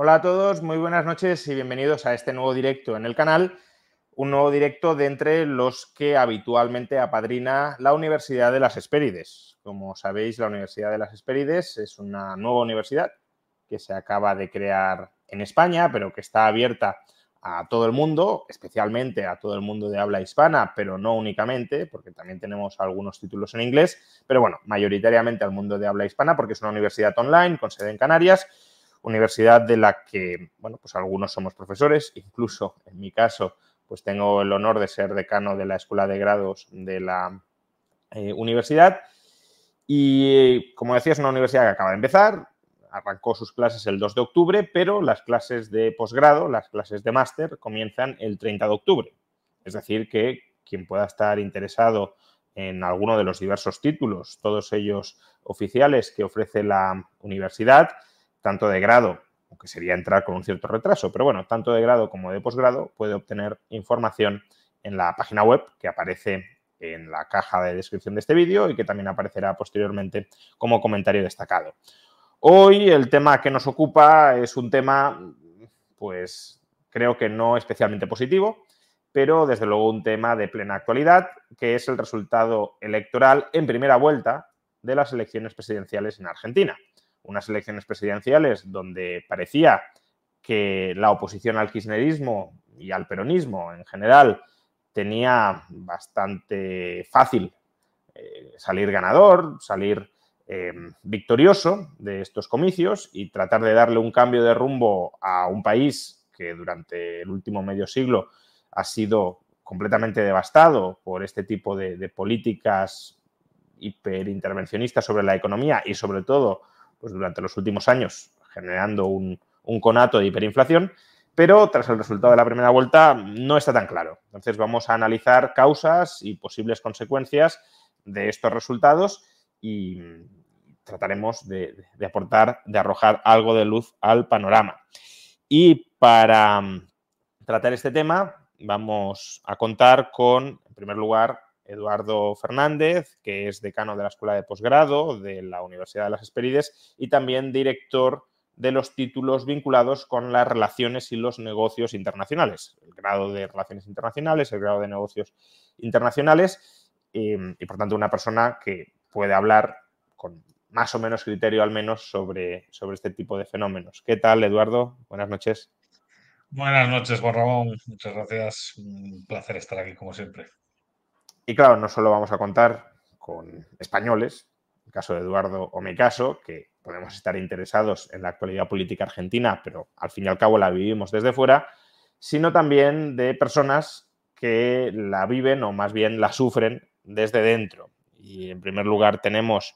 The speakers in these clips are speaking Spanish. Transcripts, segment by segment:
Hola a todos, muy buenas noches y bienvenidos a este nuevo directo en el canal. Un nuevo directo de entre los que habitualmente apadrina la Universidad de las Hespérides. Como sabéis, la Universidad de las Hespérides es una nueva universidad que se acaba de crear en España, pero que está abierta a todo el mundo, especialmente a todo el mundo de habla hispana, pero no únicamente, porque también tenemos algunos títulos en inglés, pero bueno, mayoritariamente al mundo de habla hispana, porque es una universidad online con sede en Canarias universidad de la que, bueno, pues algunos somos profesores, incluso en mi caso, pues tengo el honor de ser decano de la Escuela de Grados de la eh, universidad. Y como decía, es una universidad que acaba de empezar, arrancó sus clases el 2 de octubre, pero las clases de posgrado, las clases de máster, comienzan el 30 de octubre. Es decir, que quien pueda estar interesado en alguno de los diversos títulos, todos ellos oficiales que ofrece la universidad, tanto de grado, aunque sería entrar con un cierto retraso, pero bueno, tanto de grado como de posgrado, puede obtener información en la página web que aparece en la caja de descripción de este vídeo y que también aparecerá posteriormente como comentario destacado. Hoy el tema que nos ocupa es un tema, pues creo que no especialmente positivo, pero desde luego un tema de plena actualidad, que es el resultado electoral en primera vuelta de las elecciones presidenciales en Argentina unas elecciones presidenciales donde parecía que la oposición al kirchnerismo y al peronismo en general tenía bastante fácil eh, salir ganador, salir eh, victorioso de estos comicios y tratar de darle un cambio de rumbo a un país que durante el último medio siglo ha sido completamente devastado por este tipo de, de políticas hiperintervencionistas sobre la economía y sobre todo pues durante los últimos años, generando un, conato de hiperinflación, pero tras el resultado de la primera vuelta no está tan claro. Entonces vamos a analizar causas y posibles consecuencias de estos resultados y trataremos de, aportar, de arrojar algo de luz al panorama. Y para mm, tratar este tema vamos a contar con, en primer lugar, Eduardo Fernández, que es decano de la Escuela de Posgrado de la Universidad de las Esperides y también director de los títulos vinculados con las relaciones y los negocios internacionales, el grado de relaciones internacionales, el grado de negocios internacionales, y, por tanto una persona que puede hablar con más o menos criterio al menos sobre, sobre este tipo de fenómenos. ¿Qué tal, Eduardo? Buenas noches. Buenas noches, Juan Ramón. Muchas gracias. Un placer estar aquí, como siempre. Y claro, no solo vamos a contar con españoles, el caso de Eduardo o mi caso, que podemos estar interesados en la actualidad política argentina, pero al fin y al cabo la vivimos desde fuera, sino también de personas que la viven o más bien la sufren desde dentro. Y en primer lugar tenemos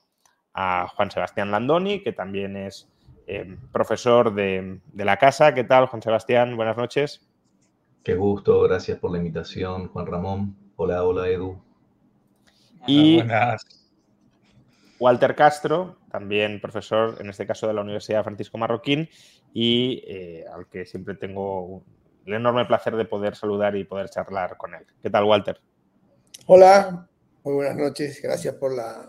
a Juan Sebastián Landoni, que también es eh, profesor de, de, la casa. ¿Qué tal, Juan Sebastián? Buenas noches. Qué gusto, gracias por la invitación, Juan Ramón. Hola, hola Edu. Y Walter Castro, también profesor, en este caso de la Universidad Francisco Marroquín, y eh, al que siempre tengo el enorme placer de poder saludar y poder charlar con él. ¿Qué tal, Walter? Hola, muy buenas noches. Gracias por la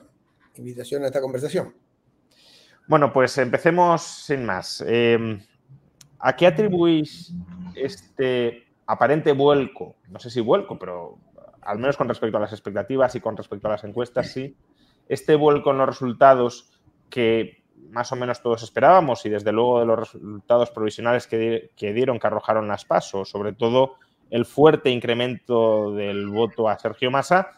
invitación a esta conversación. Bueno, pues empecemos sin más. Eh, ¿A qué atribuís este aparente vuelco? No sé si vuelco, pero al menos con respecto a las expectativas y con respecto a las encuestas, sí, este vuelco en los resultados que más o menos todos esperábamos y desde luego de los resultados provisionales que, dieron, que arrojaron las pasos, sobre todo el fuerte incremento del voto a Sergio Massa,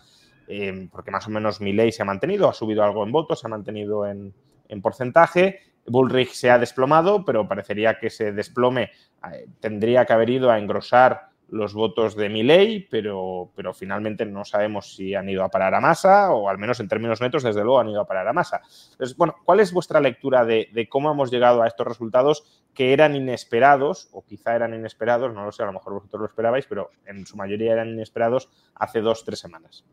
eh, porque más o menos mi ley se ha mantenido, ha subido algo en votos, se ha mantenido en, en porcentaje. Bullrich se ha desplomado, pero parecería que ese desplome eh, tendría que haber ido a engrosar los votos de Milei, pero, pero finalmente no sabemos si han ido a parar a masa o al menos en términos netos, desde luego han ido a parar a masa. Entonces, bueno, ¿cuál es vuestra lectura de, cómo hemos llegado a estos resultados que eran inesperados o quizá eran inesperados, no lo sé, a lo mejor vosotros lo esperabais, pero en su mayoría eran inesperados hace dos, tres semanas?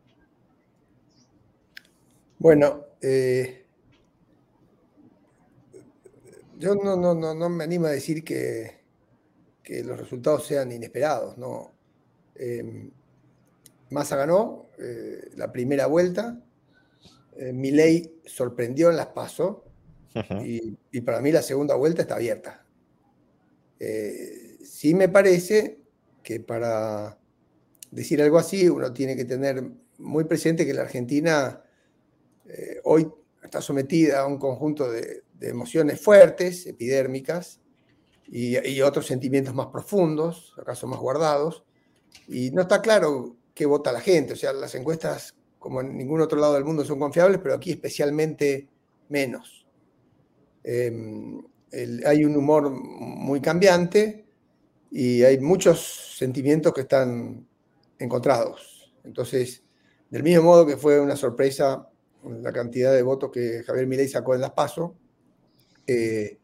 Bueno, eh, yo no, no, no, no me animo a decir que que los resultados sean inesperados. ¿no? Em, Massa ganó eh, la primera vuelta, eh, Milei sorprendió en las pasos y, para mí la segunda vuelta está abierta. Eh, sí me parece que para decir algo así uno tiene que tener muy presente que la Argentina hoy está sometida a un conjunto de emociones fuertes, epidérmicas, y, otros sentimientos más profundos, acaso más guardados, y no está claro qué vota la gente. O sea, las encuestas, como en ningún otro lado del mundo, son confiables, pero aquí especialmente menos. Em, hay un humor muy cambiante y hay muchos sentimientos que están encontrados. Entonces, del mismo modo que fue una sorpresa la cantidad de votos que Javier Milei sacó en las PASO, eh,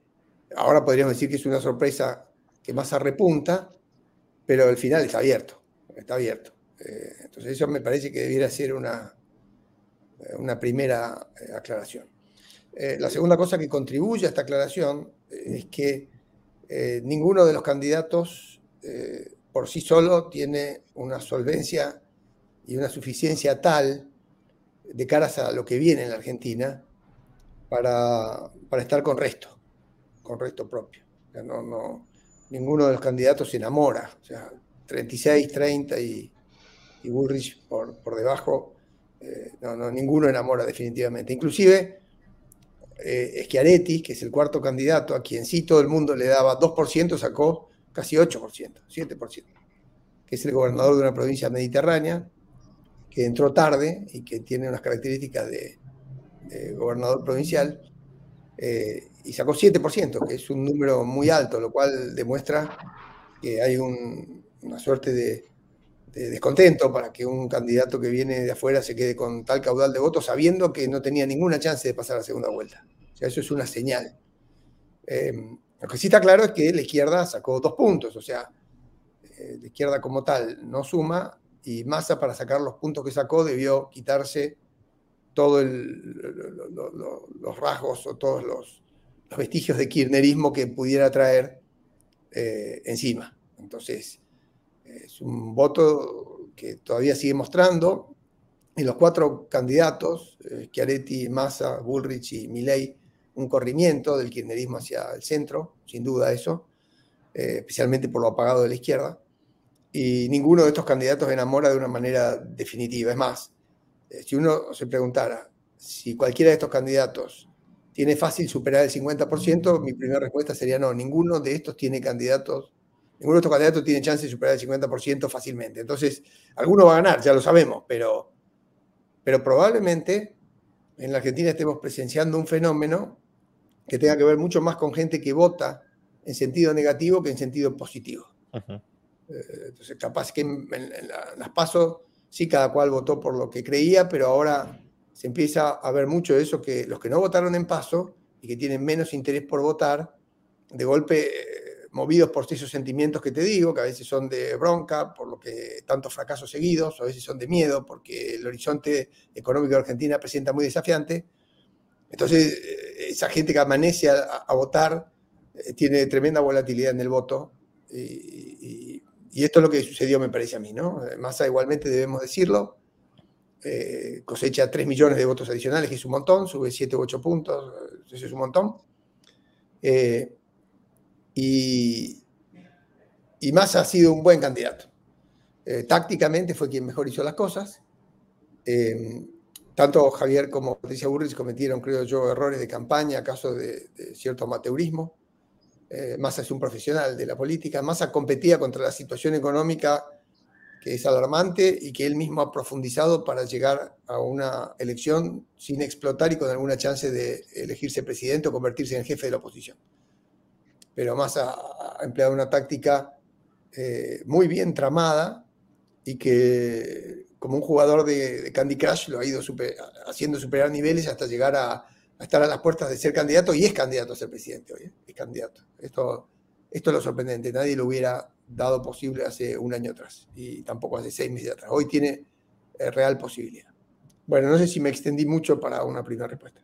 ahora podríamos decir que es una sorpresa que más repunta, pero el final está abierto, está abierto. Eh, entonces eso me parece que debiera ser una, eh, una primera eh, aclaración. la segunda cosa que contribuye a esta aclaración es que ninguno de los candidatos por sí solo tiene una solvencia y una suficiencia tal de caras a lo que viene en la Argentina para, para estar con resto con resto propio. no, no, ninguno de los candidatos se enamora. O sea, 36, 30 y, y Bullrich por, por debajo, eh, no, no, ninguno enamora definitivamente. Inclusive eh, Schiaretti, que es el cuarto candidato, a quien sí todo el mundo le daba 2%, sacó casi 8%, 7%, que es el gobernador de una provincia mediterránea, que entró tarde y que tiene unas características de, gobernador provincial. Eh, y sacó 7%, que es un número muy alto, lo cual demuestra que hay una suerte de, descontento para que un candidato que viene de afuera se quede con tal caudal de votos sabiendo que no tenía ninguna chance de pasar a la segunda vuelta. O sea, eso es una señal. Eh, lo que sí está claro es que la izquierda sacó dos puntos, o sea, eh, la izquierda como tal no suma y Massa para sacar los puntos que sacó debió quitarse todos los rasgos o todos los, vestigios de kirchnerismo que pudiera traer eh, encima. Entonces, es un voto que todavía sigue mostrando. Y los cuatro candidatos, eh, Schiaretti, Massa, Bullrich y Milei, un corrimiento del kirchnerismo hacia el centro, sin duda eso, eh, especialmente por lo apagado de la izquierda. Y ninguno de estos candidatos enamora de una manera definitiva. Es más, si uno se preguntara si cualquiera de estos candidatos tiene fácil superar el 50%, mi primera respuesta sería no, ninguno de estos tiene candidatos, ninguno de estos candidatos tiene chance de superar el 50% fácilmente. Entonces, alguno va a ganar, ya lo sabemos, pero, pero probablemente en la Argentina estemos presenciando un fenómeno que tenga que ver mucho más con gente que vota en sentido negativo que en sentido positivo. Eh, entonces, capaz que en, las pasos sí cada cual votó por lo que creía, pero ahora se empieza a ver mucho de eso que los que no votaron en paso y que tienen menos interés por votar, de golpe eh, movidos por esos sentimientos que te digo, que a veces son de bronca, por lo que tantos fracasos seguidos, a veces son de miedo, porque el horizonte económico de Argentina presenta muy desafiante. Entonces, eh, esa gente que amanece a, votar eh, tiene tremenda volatilidad en el voto. Y, esto es lo que sucedió, me parece a mí, ¿no? Massa igualmente debemos decirlo, eh, cosecha 3 millones de votos adicionales, que es un montón, sube 7 u 8 puntos, eso es un montón. Eh, y, y Massa ha sido un buen candidato. Eh, tácticamente fue quien mejor hizo las cosas. tanto Javier como Patricia Burris cometieron, creo yo, errores de campaña, caso de, de cierto amateurismo. Massa es un profesional de la política. Massa competía contra la situación económica que es alarmante y que él mismo ha profundizado para llegar a una elección sin explotar y con alguna chance de elegirse presidente o convertirse en jefe de la oposición. Pero más ha, empleado una táctica eh, muy bien tramada y que como un jugador de, Candy Crush lo ha ido haciendo superar niveles hasta llegar a, estar a las puertas de ser candidato y es candidato a ser presidente hoy, ¿eh? es candidato. Esto, esto es lo sorprendente, nadie lo hubiera dado posible hace un año atrás y tampoco hace seis meses atrás. Hoy tiene eh, real posibilidad. Bueno, no sé si me extendí mucho para una primera respuesta.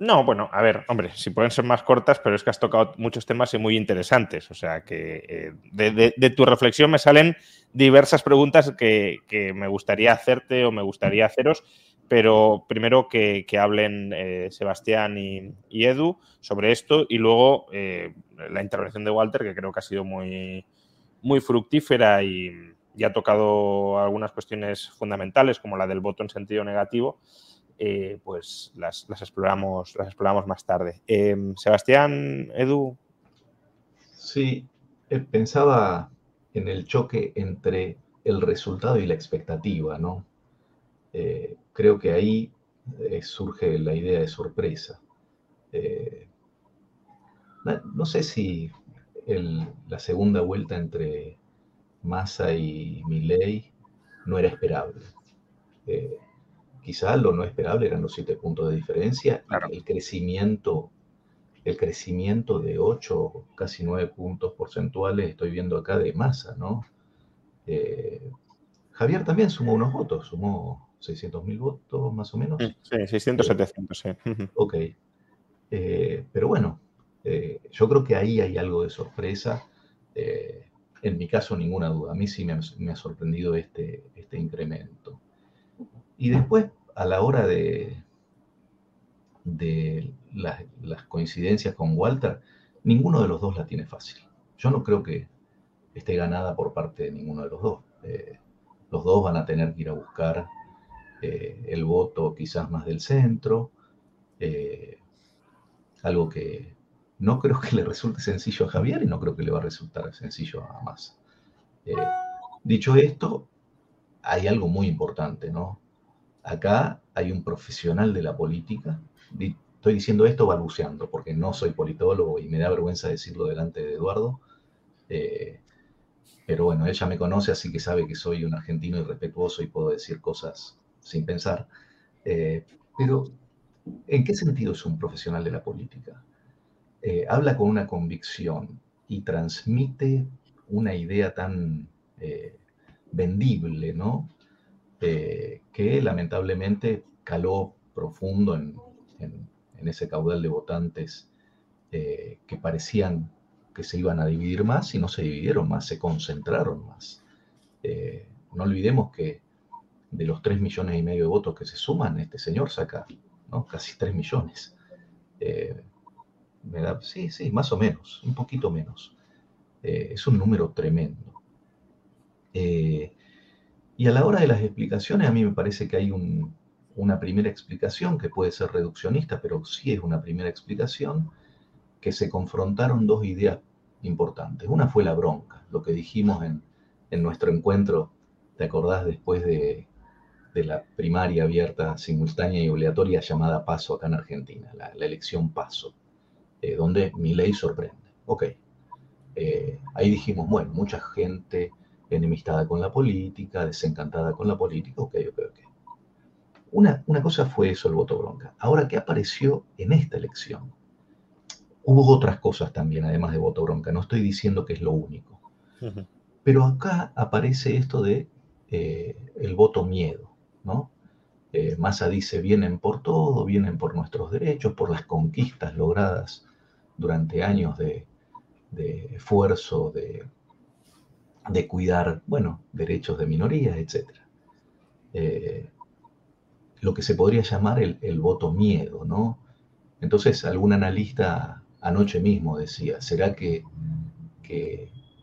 No, bueno, a ver, hombre, si pueden ser más cortas, pero es que has tocado muchos temas y muy interesantes. O sea, que eh, de, tu reflexión me salen diversas preguntas que, me gustaría hacerte o me gustaría haceros, pero primero que, hablen eh, Sebastián y, Edu sobre esto y luego eh, la intervención de Walter, que creo que ha sido muy, fructífera y, y ha tocado algunas cuestiones fundamentales, como la del voto en sentido negativo. Eh, pues las, exploramos, las exploramos más tarde. Sebastián, Edu. Sí, pensaba en el choque entre el resultado y la expectativa, ¿no? Creo que ahí surge la idea de sorpresa. no sé si la segunda vuelta entre Massa y Milley no era esperable quizá lo no esperable eran los siete puntos de diferencia. El crecimiento, el crecimiento de ocho, casi nueve puntos porcentuales, estoy viendo acá de masa, ¿no? Eh, Javier también sumó unos votos, sumó 600 mil votos más o menos. Sí, 600, 700, sí. Ok. Eh, pero bueno, eh, yo creo que ahí hay algo de sorpresa. en mi caso, ninguna duda. A mí sí me ha, sorprendido este, este incremento. Y después, a la hora de, de las, coincidencias con Walter, ninguno de los dos la tiene fácil. Yo no creo que esté ganada por parte de ninguno de los dos. Eh, los dos van a tener que ir a buscar eh, el voto quizás más del centro, eh, algo que no creo que le resulte sencillo a Javier y no creo que le va a resultar sencillo a Massa. dicho esto, hay algo muy importante, ¿no? Acá hay un profesional de la política. Estoy diciendo esto balbuceando porque no soy politólogo y me da vergüenza decirlo delante de Eduardo. Eh, pero bueno, ella me conoce, así que sabe que soy un argentino irrespetuoso y puedo decir cosas sin pensar. Eh, pero, ¿en qué sentido es un profesional de la política? Eh, habla con una convicción y transmite una idea tan vendible, ¿no? Eh, que lamentablemente caló profundo en, ese caudal de votantes eh, que parecían que se iban a dividir más y no se dividieron más, se concentraron más. Eh, no olvidemos que de los 3 millones y medio de votos que se suman, este señor saca ¿no? casi 3 millones. sí, sí, más o menos, un poquito menos. es un número tremendo. Y a la hora de las explicaciones, a mí me parece que hay una primera explicación que puede ser reduccionista, pero sí es una primera explicación, que se confrontaron dos ideas importantes. Una fue la bronca, lo que dijimos en, nuestro encuentro, ¿te acordás después de, la primaria abierta, simultánea y obligatoria llamada Paso acá en Argentina, la, elección Paso, eh, donde mi ley sorprende. Ok, eh, ahí dijimos, bueno, mucha gente enemistada con la política, desencantada con la política, ok, ok, ok. Una, una cosa fue eso, el voto bronca. Ahora, ¿qué apareció en esta elección? Hubo otras cosas también, además de voto bronca. No estoy diciendo que es lo único. Pero acá aparece esto de eh, el voto miedo, ¿no? Eh, Massa dice, vienen por todo, vienen por nuestros derechos, por las conquistas logradas durante años de, esfuerzo, de, cuidar, bueno, derechos de minorías, etc. Eh, lo que se podría llamar el, voto miedo, ¿no? Entonces, algún analista anoche mismo decía, ¿será que,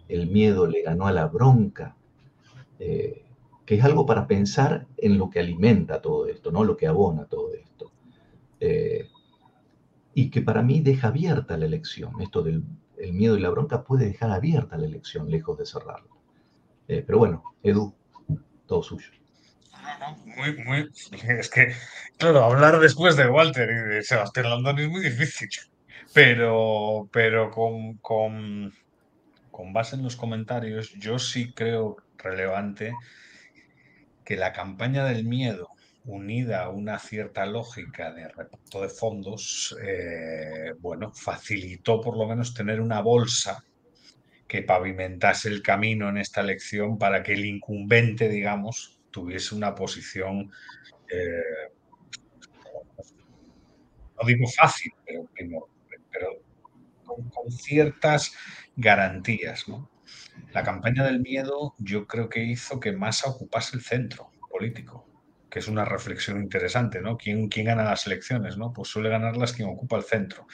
el miedo le ganó a la bronca? Eh, que es algo para pensar en lo que alimenta todo esto, ¿no? Lo que abona todo esto. Eh, y que para mí deja abierta la elección. Esto del el miedo y la bronca puede dejar abierta la elección, lejos de cerrarla. Eh, pero bueno, Edu, todo suyo. Muy, muy. Es que, claro, hablar después de Walter y de Sebastián Landón es muy difícil. Pero, pero con, con, con base en los comentarios, yo sí creo relevante que la campaña del miedo, unida a una cierta lógica de reparto de fondos, eh, bueno, facilitó por lo menos tener una bolsa que pavimentase el camino en esta elección para que el incumbente, digamos, tuviese una posición, eh, no digo fácil, pero, pero con, con, ciertas garantías. ¿no? La campaña del miedo yo creo que hizo que Massa ocupase el centro político, que es una reflexión interesante, ¿no? ¿Quién, quién gana las elecciones? ¿no? Pues suele ganarlas quien ocupa el centro.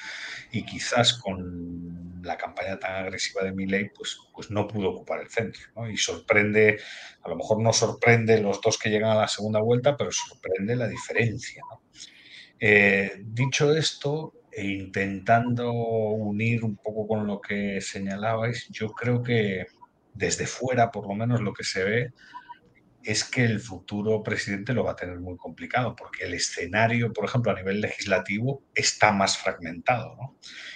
Y quizás con la campaña tan agresiva de Milley, pues, pues no pudo ocupar el centro. ¿no? Y sorprende, a lo mejor no sorprende los dos que llegan a la segunda vuelta, pero sorprende la diferencia. ¿no? Eh, dicho esto, e intentando unir un poco con lo que señalabais, yo creo que desde fuera, por lo menos lo que se ve, es que el futuro presidente lo va a tener muy complicado, porque el escenario, por ejemplo, a nivel legislativo, está más fragmentado.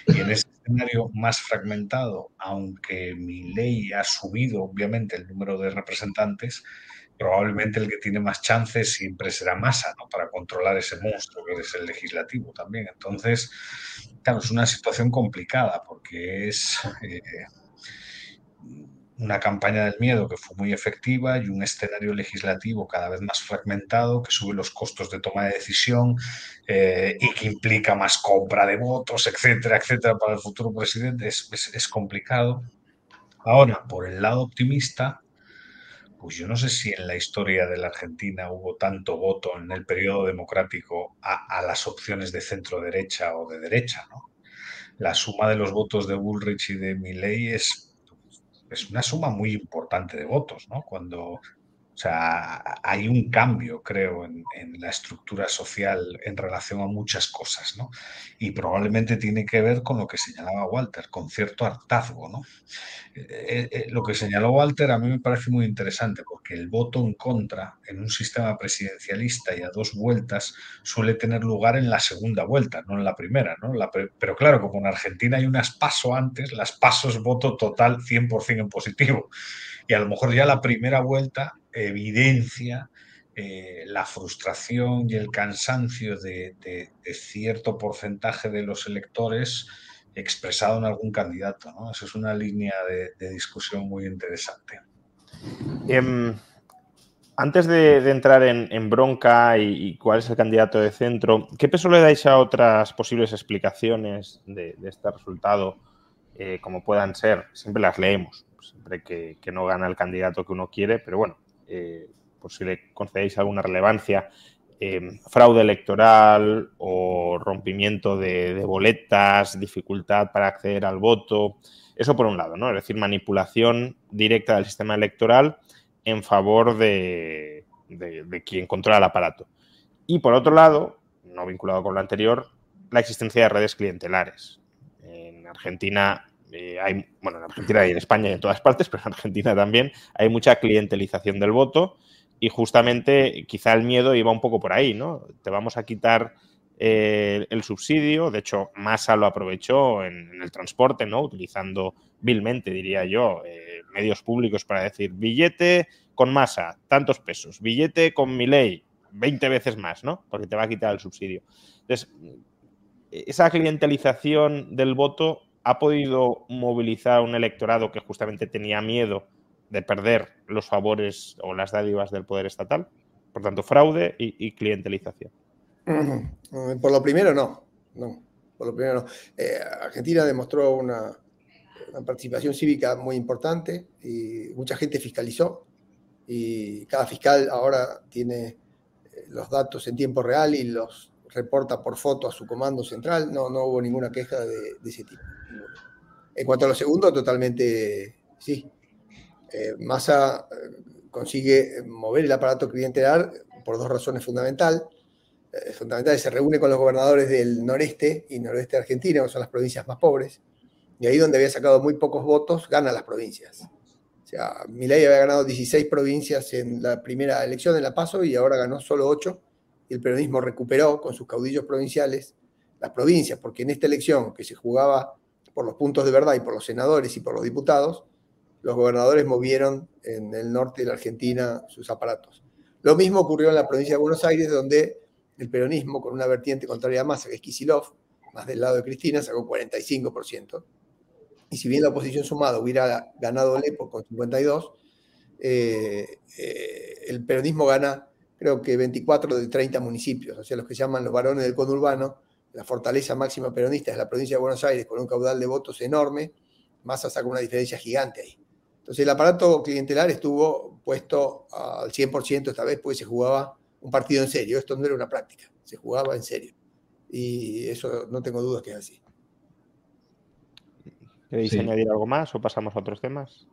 Y en ese escenario más fragmentado, aunque mi ley ha subido, obviamente, el número de representantes, probablemente el que tiene más chances siempre será Massa, ¿no? Para controlar ese monstruo que es el legislativo también. Entonces, claro, es una situación complicada porque es eh, una campaña del miedo que fue muy efectiva y un escenario legislativo cada vez más fragmentado que sube los costos de toma de decisión eh, y que implica más compra de votos, etcétera, etcétera, para el futuro presidente. es, es, es complicado. Ahora, por el lado optimista, pues yo no sé si en la historia de la Argentina hubo tanto voto en el periodo democrático a, las opciones de centro derecha o de derecha, ¿no? La suma de los votos de Bullrich y de Milley es, es una suma muy importante de votos, ¿no? Cuando o sea, hay un cambio, creo, en, en, la estructura social en relación a muchas cosas, ¿no? Y probablemente tiene que ver con lo que señalaba Walter, con cierto hartazgo, ¿no? Eh, eh, lo que señaló Walter a mí me parece muy interesante, porque el voto en contra en un sistema presidencialista y a dos vueltas suele tener lugar en la segunda vuelta, no en la primera, ¿no? La, pero claro, como en Argentina hay unas paso antes, las pasos voto total 100% en positivo. Y a lo mejor ya la primera vuelta evidencia eh, la frustración y el cansancio de, cierto porcentaje de los electores expresado en algún candidato. ¿no? Esa es una línea de, discusión muy interesante. Eh, antes de, entrar en, bronca y, cuál es el candidato de centro, ¿qué peso le dais a otras posibles explicaciones de, este resultado, eh, como puedan ser? Siempre las leemos siempre que, no gana el candidato que uno quiere, pero bueno, eh, por si le concedéis alguna relevancia, eh, fraude electoral o rompimiento de, boletas, dificultad para acceder al voto, eso por un lado, ¿no? Es decir, manipulación directa del sistema electoral en favor de, de quien controla el aparato. Y por otro lado, no vinculado con lo anterior, la existencia de redes clientelares. En Argentina eh, hay, bueno, en Argentina y en España y en todas partes, pero en Argentina también hay mucha clientelización del voto y justamente quizá el miedo iba un poco por ahí, ¿no? Te vamos a quitar eh, el subsidio, de hecho Massa lo aprovechó en, el transporte, ¿no? Utilizando vilmente, diría yo, eh, medios públicos para decir billete con Massa, tantos pesos, billete con mi ley, 20 veces más, ¿no? Porque te va a quitar el subsidio. Entonces, esa clientelización del voto ha podido movilizar un electorado que justamente tenía miedo de perder los favores o las dádivas del poder estatal. Por tanto, fraude y, clientelización. Por lo primero, no. no. Por lo primero. Eh, Argentina demostró una, una, participación cívica muy importante y mucha gente fiscalizó. Y cada fiscal ahora tiene eh, los datos en tiempo real y los reporta por foto a su comando central. No, no hubo ninguna queja de, de ese tipo. En cuanto a lo segundo, totalmente sí. Eh, Massa consigue mover el aparato clientelar por dos razones fundamental, eh, fundamentales. Se reúne con los gobernadores del noreste y noroeste de Argentina, que son las provincias más pobres, y ahí donde había sacado muy pocos votos, gana las provincias. O sea, Milei había ganado 16 provincias en la primera elección en La Paso y ahora ganó solo 8, y el peronismo recuperó con sus caudillos provinciales las provincias, porque en esta elección que se jugaba por los puntos de verdad y por los senadores y por los diputados, los gobernadores movieron en el norte de la Argentina sus aparatos. Lo mismo ocurrió en la provincia de Buenos Aires, donde el peronismo, con una vertiente contraria a Massa, que es Kisilov, más del lado de Cristina, sacó 45%. Y si bien la oposición sumada hubiera ganado Lepo con 52, eh, eh, el peronismo gana creo que 24 de 30 municipios, o sea, los que se llaman los varones del conurbano, la fortaleza máxima peronista es la provincia de Buenos Aires con un caudal de votos enorme, Massa saca una diferencia gigante ahí. Entonces el aparato clientelar estuvo puesto al 100% esta vez porque se jugaba un partido en serio, esto no era una práctica, se jugaba en serio. Y eso no tengo dudas que es así. ¿Queréis añadir algo más o pasamos a otros temas?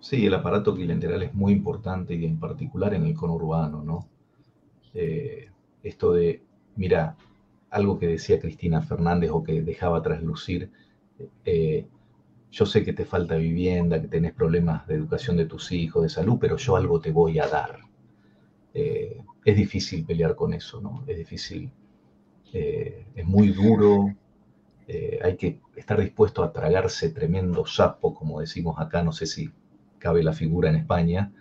Sí, el aparato clientelar es muy importante y en particular en el conurbano, ¿no? Eh, esto de, mira, algo que decía Cristina Fernández o que dejaba traslucir, eh, yo sé que te falta vivienda, que tenés problemas de educación de tus hijos, de salud, pero yo algo te voy a dar. Eh, es difícil pelear con eso, ¿no? Es difícil, es muy duro, hay que estar dispuesto a tragarse tremendo sapo, como decimos acá, no sé si cabe la figura en España.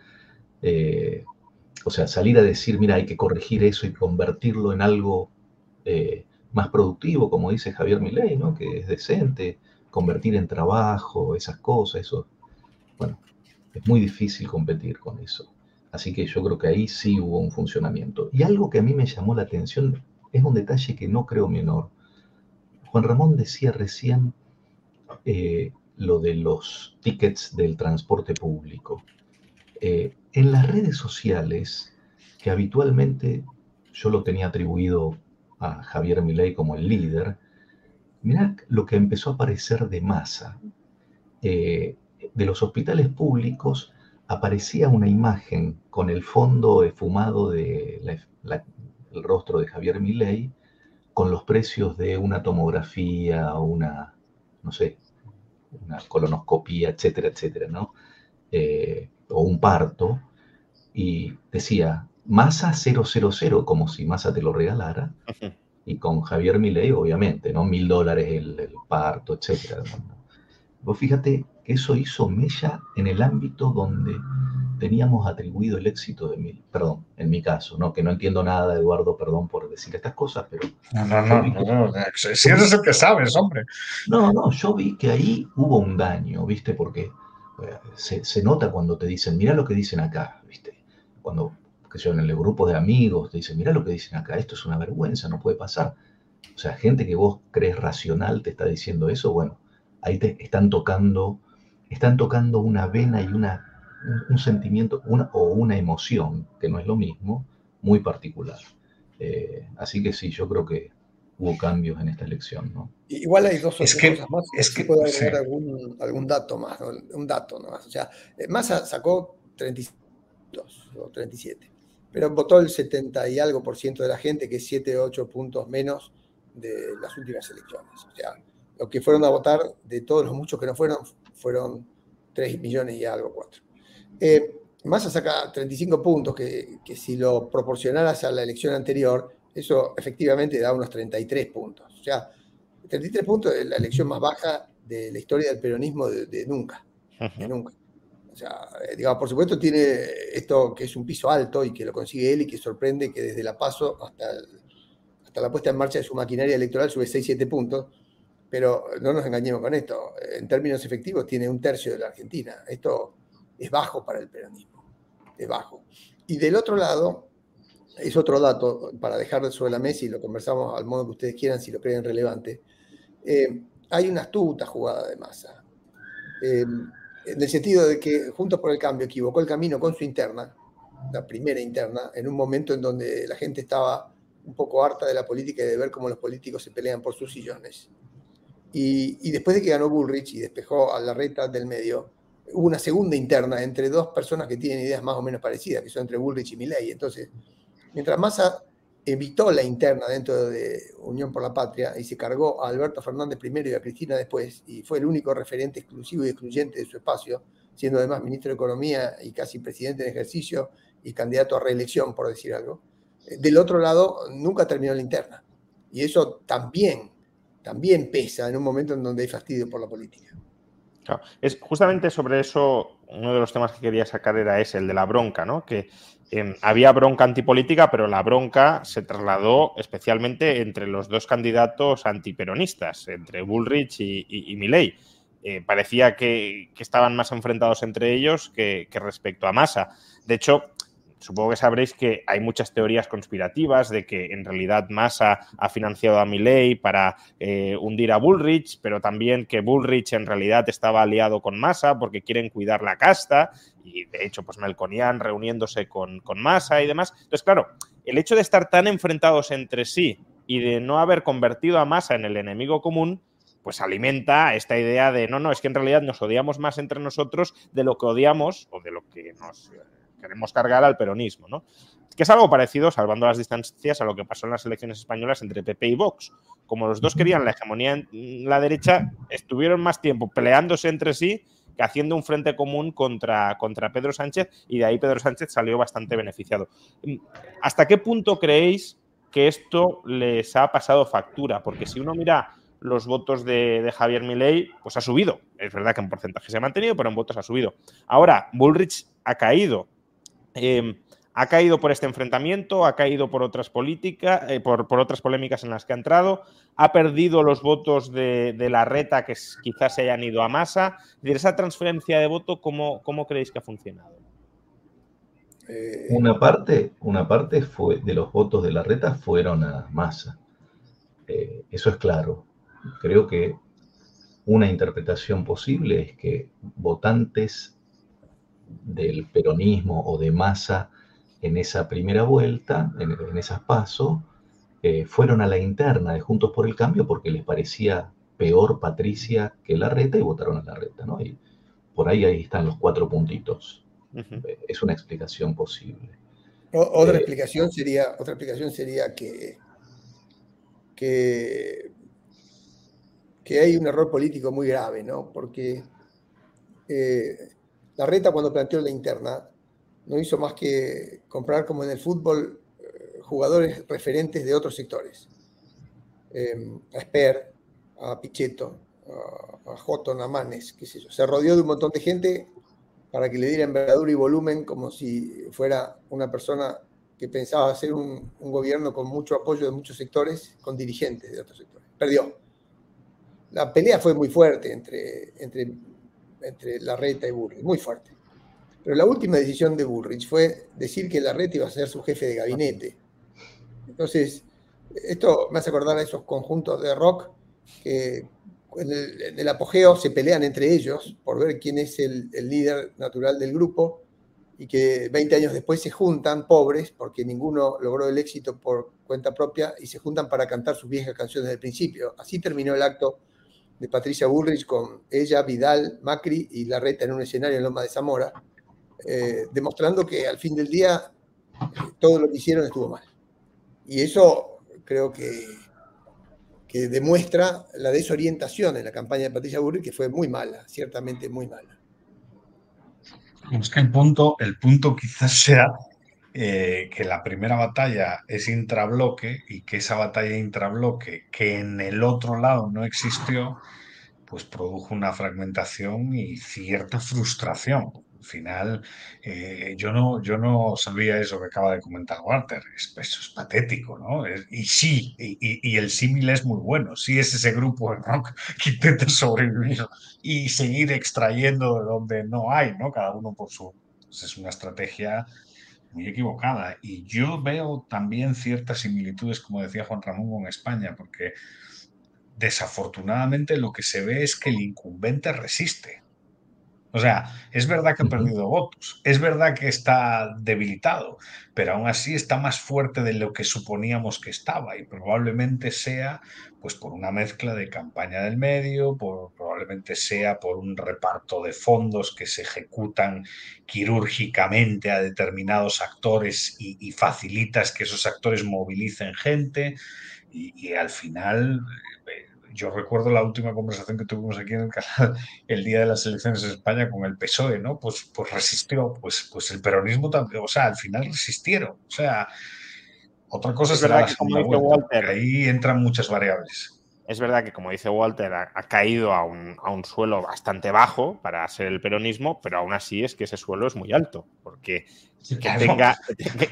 O sea, salir a decir, mira, hay que corregir eso y convertirlo en algo eh, más productivo, como dice Javier Milei, ¿no? que es decente, convertir en trabajo, esas cosas, eso. Bueno, es muy difícil competir con eso. Así que yo creo que ahí sí hubo un funcionamiento. Y algo que a mí me llamó la atención es un detalle que no creo menor. Juan Ramón decía recién eh, lo de los tickets del transporte público. Eh, en las redes sociales, que habitualmente yo lo tenía atribuido a Javier Milei como el líder, mirá lo que empezó a aparecer de masa. Eh, de los hospitales públicos aparecía una imagen con el fondo efumado del el rostro de Javier Milei, con los precios de una tomografía una, no sé, una colonoscopía, etcétera, etcétera, ¿no? Eh, o un parto, y decía, masa 000, como si masa te lo regalara, y con Javier Milei, obviamente, ¿no? Mil dólares el, parto, etcétera. Vos fíjate que eso hizo mella en el ámbito donde teníamos atribuido el éxito de mí, perdón, en mi caso, ¿no? Que no entiendo nada, Eduardo, perdón por decir estas cosas, pero... No, no, no, no, si eres el que sabes, hombre. No, no, yo vi que ahí hubo un daño, ¿viste? Porque eh, se, nota cuando te dicen, mira lo que dicen acá, ¿viste? Cuando, que sea, en el grupo de amigos te dicen, mira lo que dicen acá, esto es una vergüenza, no puede pasar. O sea, gente que vos crees racional te está diciendo eso, bueno, ahí te están tocando, están tocando una vena y una un, sentimiento una, o una emoción, que no es lo mismo, muy particular. Eh, así que sí, yo creo que hubo cambios en esta elección. ¿no? Igual hay dos es que, cosas más. Es que puede agregar algún, algún, dato más, un dato nomás. O sea, eh, Massa sacó 32 o 37, pero votó el 70 y algo por ciento de la gente, que es 7 o 8 puntos menos de las últimas elecciones. O sea, los que fueron a votar, de todos los muchos que no fueron, fueron 3 millones y algo, 4. Eh, Massa saca 35 puntos, que, si lo proporcionaras a la elección anterior, eso efectivamente da unos 33 puntos. O sea, 33 puntos es la elección más baja de la historia del peronismo de, nunca. De nunca. O sea, eh, digamos, por supuesto tiene esto que es un piso alto y que lo consigue él y que sorprende que desde la paso hasta, hasta la puesta en marcha de su maquinaria electoral sube 6-7 puntos, pero no nos engañemos con esto. En términos efectivos tiene un tercio de la Argentina. Esto es bajo para el peronismo, es bajo. Y del otro lado, es otro dato para dejar sobre la mesa y lo conversamos al modo que ustedes quieran si lo creen relevante. Eh, hay una astuta jugada de masa, eh, en el sentido de que Juntos por el Cambio equivocó el camino con su interna, la primera interna, en un momento en donde la gente estaba un poco harta de la política y de ver cómo los políticos se pelean por sus sillones. Y, y después de que ganó Bullrich y despejó a la reta del medio, hubo una segunda interna entre dos personas que tienen ideas más o menos parecidas, que son entre Bullrich y Milley. Entonces, mientras Massa evitó la interna dentro de Unión por la Patria y se cargó a Alberto Fernández primero y a Cristina después, y fue el único referente exclusivo y excluyente de su espacio, siendo además ministro de Economía y casi presidente de ejercicio y candidato a reelección, por decir algo. Eh, del otro lado, nunca terminó la interna. Y eso también, también pesa en un momento en donde hay fastidio por la política. Es justamente sobre eso, uno de los temas que quería sacar era ese, el de la bronca, ¿no? Que em, había bronca antipolítica, pero la bronca se trasladó especialmente entre los dos candidatos antiperonistas, entre Bullrich y, y, Milley. Eh, parecía que, estaban más enfrentados entre ellos que, que respecto a Massa. De hecho, supongo que sabréis que hay muchas teorías conspirativas de que en realidad Massa ha financiado a Milley para eh, hundir a Bullrich, pero también que Bullrich en realidad estaba aliado con Massa porque quieren cuidar la casta y de hecho pues Melconian reuniéndose con, con Massa y demás. Entonces, claro, el hecho de estar tan enfrentados entre sí y de no haber convertido a Massa en el enemigo común, pues alimenta esta idea de no, no, es que en realidad nos odiamos más entre nosotros de lo que odiamos o de lo que nos queremos cargar al peronismo, ¿no? Que es algo parecido, salvando las distancias, a lo que pasó en las elecciones españolas entre PP y Vox. Como los dos querían la hegemonía en la derecha, estuvieron más tiempo peleándose entre sí que haciendo un frente común contra, contra Pedro Sánchez y de ahí Pedro Sánchez salió bastante beneficiado. ¿Hasta qué punto creéis que esto les ha pasado factura? Porque si uno mira los votos de, de, Javier Milei, pues ha subido. Es verdad que en porcentaje se ha mantenido, pero en votos ha subido. Ahora, Bullrich ha caído. Em, ha caído por este enfrentamiento, ha caído por otras políticas, eh, por, otras polémicas en las que ha entrado, ha perdido los votos de, la reta que quizás se hayan ido a masa. esa transferencia de voto, ¿cómo, cómo creéis que ha funcionado? Eh, una parte, una parte fue, de los votos de la reta fueron a masa. Eh, eso es claro. Creo que una interpretación posible es que votantes del peronismo o de masa en esa primera vuelta, en, esas pasos, eh, fueron a la interna de Juntos por el Cambio porque les parecía peor Patricia que la reta y votaron a la reta, ¿no? Y por ahí ahí están los cuatro puntitos. Es una explicación posible. otra, eh, explicación sería, otra explicación sería que, que, que, hay un error político muy grave, ¿no? Porque eh, la reta cuando planteó la interna no hizo más que comprar, como en el fútbol, eh, jugadores referentes de otros sectores. Em, a Esper, a Pichetto, a, a a Manes, qué sé yo. Se rodeó de un montón de gente para que le diera envergadura y volumen como si fuera una persona que pensaba hacer un, gobierno con mucho apoyo de muchos sectores, con dirigentes de otros sectores. Perdió. La pelea fue muy fuerte entre, entre entre Larreta y Bullrich, muy fuerte. Pero la última decisión de Bullrich fue decir que Larreta iba a ser su jefe de gabinete. Entonces, esto me hace acordar a esos conjuntos de rock que en el, apogeo se pelean entre ellos por ver quién es el, el, líder natural del grupo y que 20 años después se juntan pobres porque ninguno logró el éxito por cuenta propia y se juntan para cantar sus viejas canciones del principio. Así terminó el acto de Patricia Bullrich con ella, Vidal, Macri y Larreta en un escenario en Loma de Zamora, eh, demostrando que al fin del día todo lo que hicieron estuvo mal. Y eso creo que, que demuestra la desorientación en la campaña de Patricia Bullrich, que fue muy mala, ciertamente muy mala. Es que el punto, el punto quizás sea eh, que la primera batalla es intrabloque y que esa batalla intrabloque que en el otro lado no existió, pues produjo una fragmentación y cierta frustración. Al final, eh, yo, no, yo no sabía eso que acaba de comentar Walter. eso es patético, ¿no? y sí, y, el símil es muy bueno. Sí es ese grupo que intenta sobrevivir y seguir extrayendo de donde no hay, ¿no? Cada uno por su... Pues es una estrategia muy equivocada. Y yo veo también ciertas similitudes, como decía Juan Ramón, con España, porque desafortunadamente lo que se ve es que el incumbente resiste. O sea, es verdad que ha perdido votos, es verdad que está debilitado, pero aún así está más fuerte de lo que suponíamos que estaba y probablemente sea pues por una mezcla de campaña del medio, por, probablemente sea por un reparto de fondos que se ejecutan quirúrgicamente a determinados actores y, facilitas que esos actores movilicen gente y al final yo recuerdo la última conversación que tuvimos aquí en el canal el día de las elecciones en España con el PSOE, ¿no? Pues, pues resistió, pues, pues el peronismo también, o sea, al final resistieron. O sea, otra cosa es, la que, ahí entran muchas variables. Es verdad que, como dice Walter, ha, caído a un, suelo bastante bajo para ser el peronismo, pero aún así es que ese suelo es muy alto, porque que, tenga,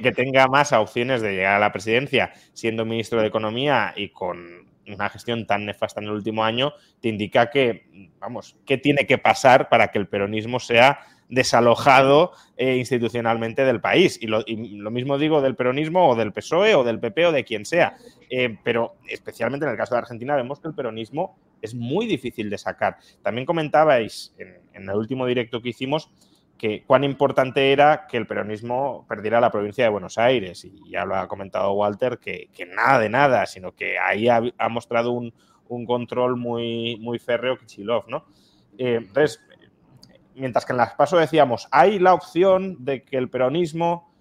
que, tenga más opciones de llegar a la presidencia siendo ministro de Economía y con una gestión tan nefasta en el último año, te indica que, vamos, ¿qué tiene que pasar para que el peronismo sea desalojado eh, institucionalmente del país? Y lo, mismo digo del peronismo o del PSOE o del PP o de quien sea. Eh, pero especialmente en el caso de Argentina vemos que el peronismo es muy difícil de sacar. También comentabais en el último directo que hicimos que cuán importante era que el peronismo perdiera la provincia de Buenos Aires. Y ya lo ha comentado Walter, que, nada de nada, sino que ahí ha, mostrado un, control muy, muy férreo Kichilov, ¿no? Eh, entonces, mientras que en las pasos decíamos, hay la opción de que el peronismo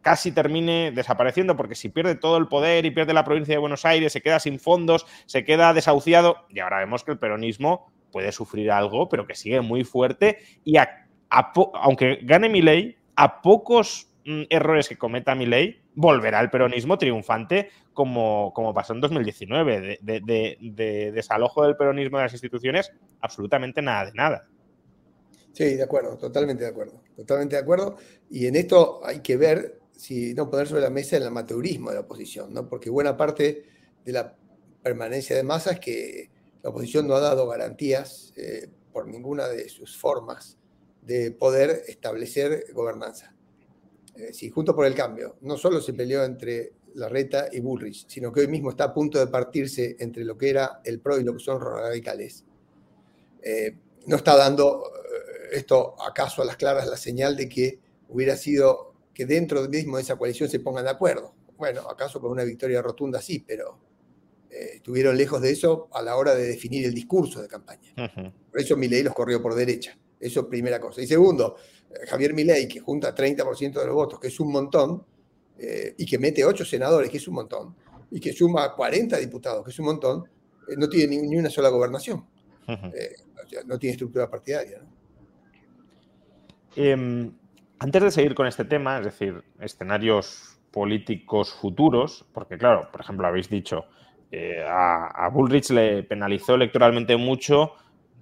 casi termine desapareciendo, porque si pierde todo el poder y pierde la provincia de Buenos Aires, se queda sin fondos, se queda desahuciado, y ahora vemos que el peronismo puede sufrir algo, pero que sigue muy fuerte y a aunque gane mi ley, a pocos mm, errores que cometa mi ley, volverá el peronismo triunfante como, como pasó en 2019. De, desalojo del peronismo de las instituciones, absolutamente nada de nada. Sí, de acuerdo, totalmente de acuerdo. Totalmente de acuerdo. Y en esto hay que ver si no poner sobre la mesa el amateurismo de la oposición, ¿no? Porque buena parte de la permanencia de masa es que la oposición no ha dado garantías eh, por ninguna de sus formas de poder establecer gobernanza. Eh, si Junto por el Cambio no solo se peleó entre Larreta y Bullrich, sino que hoy mismo está a punto de partirse entre lo que era el PRO y lo que son los radicales. Eh, no está dando eh, esto acaso a las claras la señal de que hubiera sido que dentro mismo de esa coalición se pongan de acuerdo. Bueno, acaso con una victoria rotunda sí, pero estuvieron lejos de eso a la hora de definir el discurso de campaña. Por eso ley los corrió por derecha. Eso primera cosa. Y segundo, eh, Javier Milei, que junta 30% de los votos, que es un montón, eh, y que mete 8 senadores, que es un montón, y que suma 40 diputados, que es un montón, eh, no tiene ni, una sola gobernación. no tiene estructura partidaria. Em, antes de seguir con este tema, es decir, escenarios políticos futuros, porque claro, por ejemplo, habéis dicho, a, a Bullrich le penalizó electoralmente mucho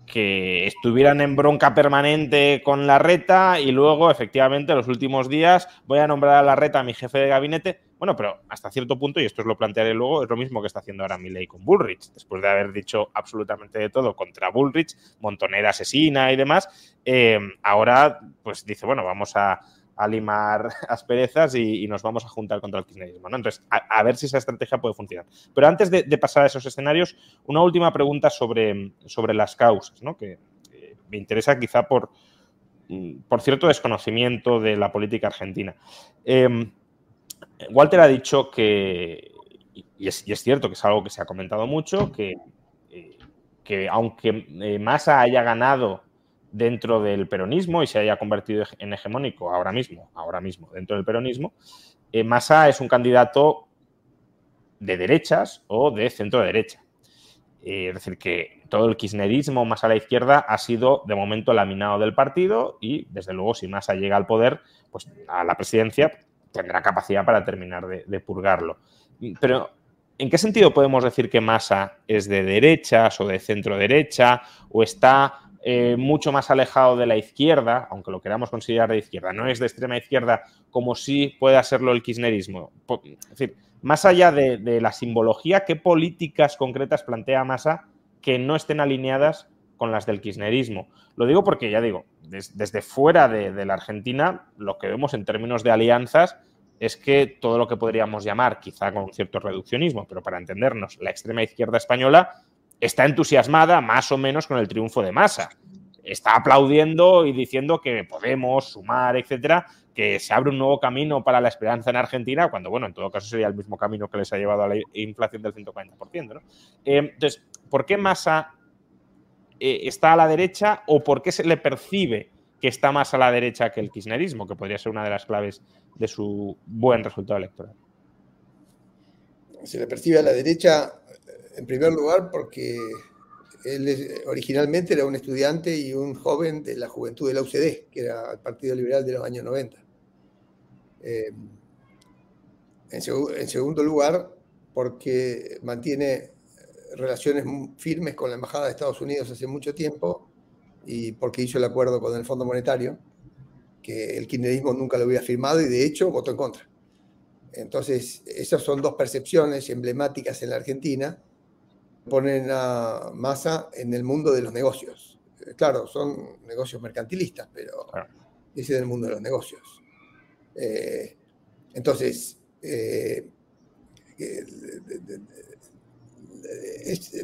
que estuvieran en bronca permanente con la reta y luego, efectivamente, los últimos días voy a nombrar a la reta a mi jefe de gabinete. Bueno, pero hasta cierto punto, y esto os lo plantearé luego, es lo mismo que está haciendo ahora Milley con Bullrich. Después de haber dicho absolutamente de todo contra Bullrich, montonera asesina y demás, eh, ahora pues dice, bueno, vamos a, a limar asperezas y, y, nos vamos a juntar contra el kirchnerismo. ¿no? Entonces, a, ver si esa estrategia puede funcionar. Pero antes de, pasar a esos escenarios, una última pregunta sobre, sobre las causas, ¿no? que eh, me interesa quizá por, mm, por cierto desconocimiento de la política argentina. Em, Walter ha dicho que, y es, cierto que es algo que se ha comentado mucho, que, eh, que aunque eh, Massa haya ganado dentro del peronismo y se haya convertido en hegemónico ahora mismo, ahora mismo dentro del peronismo, eh, Massa es un candidato de derechas o de centro derecha. Eh, es decir, que todo el kirchnerismo más a la izquierda ha sido de momento laminado del partido y desde luego si Massa llega al poder, pues a la presidencia tendrá capacidad para terminar de, de purgarlo. Pero ¿en qué sentido podemos decir que Massa es de derechas o de centro derecha o está eh, mucho más alejado de la izquierda, aunque lo queramos considerar de izquierda, no es de extrema izquierda como si pueda serlo el kirchnerismo. Es decir, más allá de, la simbología, ¿qué políticas concretas plantea Massa que no estén alineadas con las del kirchnerismo? Lo digo porque, ya digo, desde fuera de, la Argentina, lo que vemos en términos de alianzas es que todo lo que podríamos llamar, quizá con cierto reduccionismo, pero para entendernos, la extrema izquierda española está entusiasmada más o menos con el triunfo de Massa. Está aplaudiendo y diciendo que podemos sumar, etcétera, que se abre un nuevo camino para la esperanza en Argentina, cuando, bueno, en todo caso sería el mismo camino que les ha llevado a la inflación del 140%. ¿no? Eh, entonces, ¿por qué Massa eh, está a la derecha o por qué se le percibe que está más a la derecha que el kirchnerismo, que podría ser una de las claves de su buen resultado electoral? Se le percibe a la derecha en primer lugar, porque él originalmente era un estudiante y un joven de la juventud de la UCD, que era el Partido Liberal de los años 90. Eh, en, segundo lugar, porque mantiene relaciones firmes con la Embajada de Estados Unidos hace mucho tiempo y porque hizo el acuerdo con el Fondo Monetario, que el kirchnerismo nunca lo había firmado y de hecho votó en contra. Entonces, esas son dos percepciones emblemáticas en la Argentina. Ponen a Massa en el mundo de los negocios. Eh, claro, son negocios mercantilistas, pero ese es el mundo de los negocios. Eh, entonces, eh,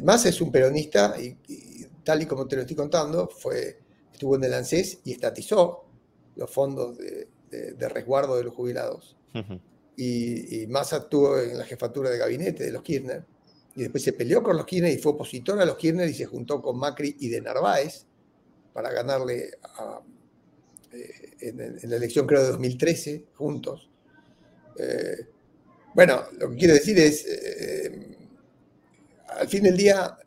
Massa es un peronista y, tal y como te lo estoy contando, fue, estuvo en el ANSES y estatizó los fondos de, resguardo de los jubilados y, Massa estuvo en la jefatura de gabinete de los Kirchner, y después se peleó con los Kirchner y fue opositor a los Kirchner y se juntó con Macri y de Narváez para ganarle eh, en, la elección, creo, de 2013, juntos. Eh, bueno, lo que quiero decir es, eh, al fin del día,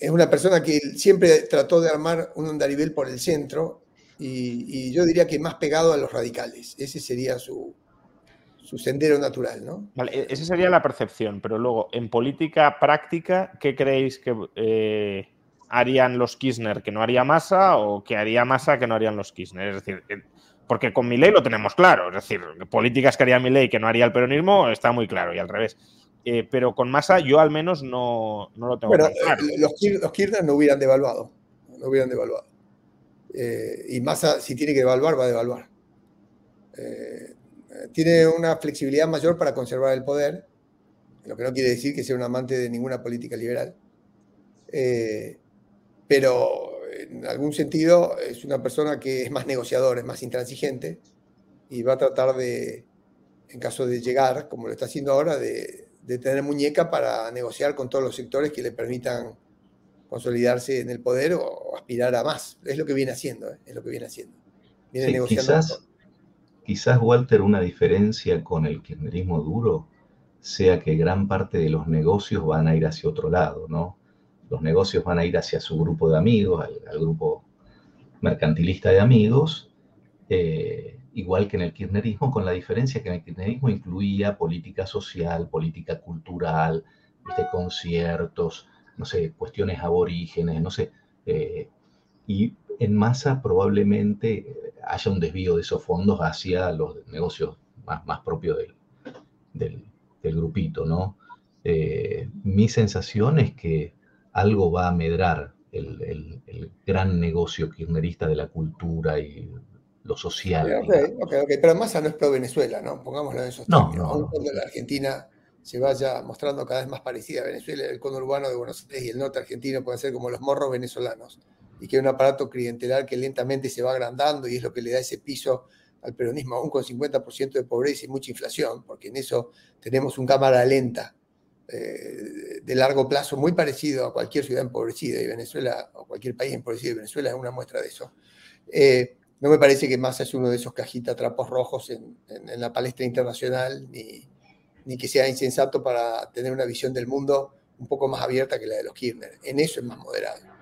es una persona que siempre trató de armar un andarivel por el centro y, yo diría que más pegado a los radicales. Ese sería su, sendero natural, ¿no? Vale, e-, esa sería la percepción, pero luego, en política práctica, ¿qué creéis que eh, harían los Kirchner que no haría Massa o que haría Massa que no harían los Kirchner? Es decir, eh, porque con Milei lo tenemos claro, es decir, políticas que haría Milei que no haría el peronismo está muy claro y al revés. Eh, pero con Massa yo al menos no, lo tengo bueno, claro. Los, los Kirchner no hubieran devaluado, no hubieran devaluado. Eh, y Massa, si tiene que devaluar, va a devaluar. Eh, tiene una flexibilidad mayor para conservar el poder, lo que no quiere decir que sea un amante de ninguna política liberal. Eh, pero en algún sentido es una persona que es más negociador, es más intransigente y va a tratar de, en caso de llegar, como lo está haciendo ahora, de, de tener muñeca para negociar con todos los sectores que le permitan consolidarse en el poder o, aspirar a más. Es lo que viene haciendo, ¿eh? es lo que viene haciendo. Viene negociando. Quizás, quizás, Walter, una diferencia con el kirchnerismo duro sea que gran parte de los negocios van a ir hacia otro lado, ¿no? Los negocios van a ir hacia su grupo de amigos, al, grupo mercantilista de amigos, eh, igual que en el kirchnerismo, con la diferencia que en el kirchnerismo incluía política social, política cultural, ¿viste? conciertos, no sé, cuestiones aborígenes, no sé. Eh, y en masa probablemente haya un desvío de esos fondos hacia los negocios más, más propios del, grupito, ¿no? Eh, mi sensación es que algo va a medrar el, gran negocio kirchnerista de la cultura y lo social. Ok, ok, ok, pero Massa no es pro Venezuela, ¿no? Pongámoslo en esos términos. No, no, no. la Argentina se vaya mostrando cada vez más parecida a Venezuela, el conurbano de Buenos Aires y el norte argentino pueden ser como los morros venezolanos, y que hay un aparato clientelar que lentamente se va agrandando y es lo que le da ese piso al peronismo, aún con 50% de pobreza y mucha inflación, porque en eso tenemos un cámara lenta eh, de largo plazo muy parecido a cualquier ciudad empobrecida, y Venezuela, o cualquier país empobrecido, y Venezuela es una muestra de eso. Eh, no me parece que Massa es uno de esos cajitas trapos rojos en, la palestra internacional, ni, ni que sea insensato para tener una visión del mundo un poco más abierta que la de los Kirchner. En eso es más moderado.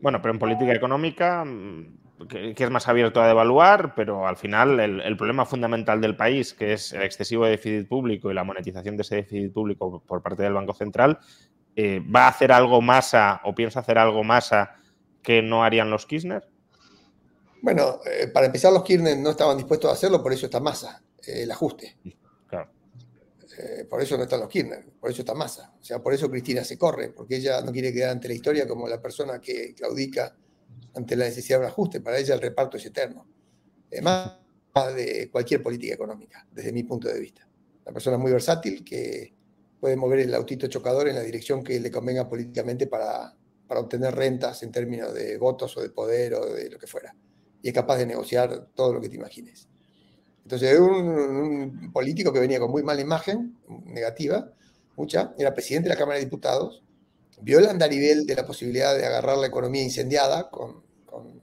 Bueno, pero en política económica, mm, que, es más abierto a devaluar, pero al final el, problema fundamental del país, que es el excesivo déficit público y la monetización de ese déficit público por parte del Banco Central, eh, ¿va a hacer algo masa o piensa hacer algo masa que no harían los Kirchner? Bueno, eh, para empezar, los Kirchner no estaban dispuestos a hacerlo, por eso está masa, eh, el ajuste. Eh, por eso no están los Kirchner, por eso está Massa. O sea, por eso Cristina se corre, porque ella no quiere quedar ante la historia como la persona que claudica ante la necesidad de un ajuste. Para ella el reparto es eterno. más de cualquier política económica, desde mi punto de vista. Una persona muy versátil que puede mover el autito chocador en la dirección que le convenga políticamente para, para obtener rentas en términos de votos o de poder o de lo que fuera. Y es capaz de negociar todo lo que te imagines. Entonces, un, un político que venía con muy mala imagen, negativa, mucha, era presidente de la Cámara de Diputados, vio el andarivel de la posibilidad de agarrar la economía incendiada con, con,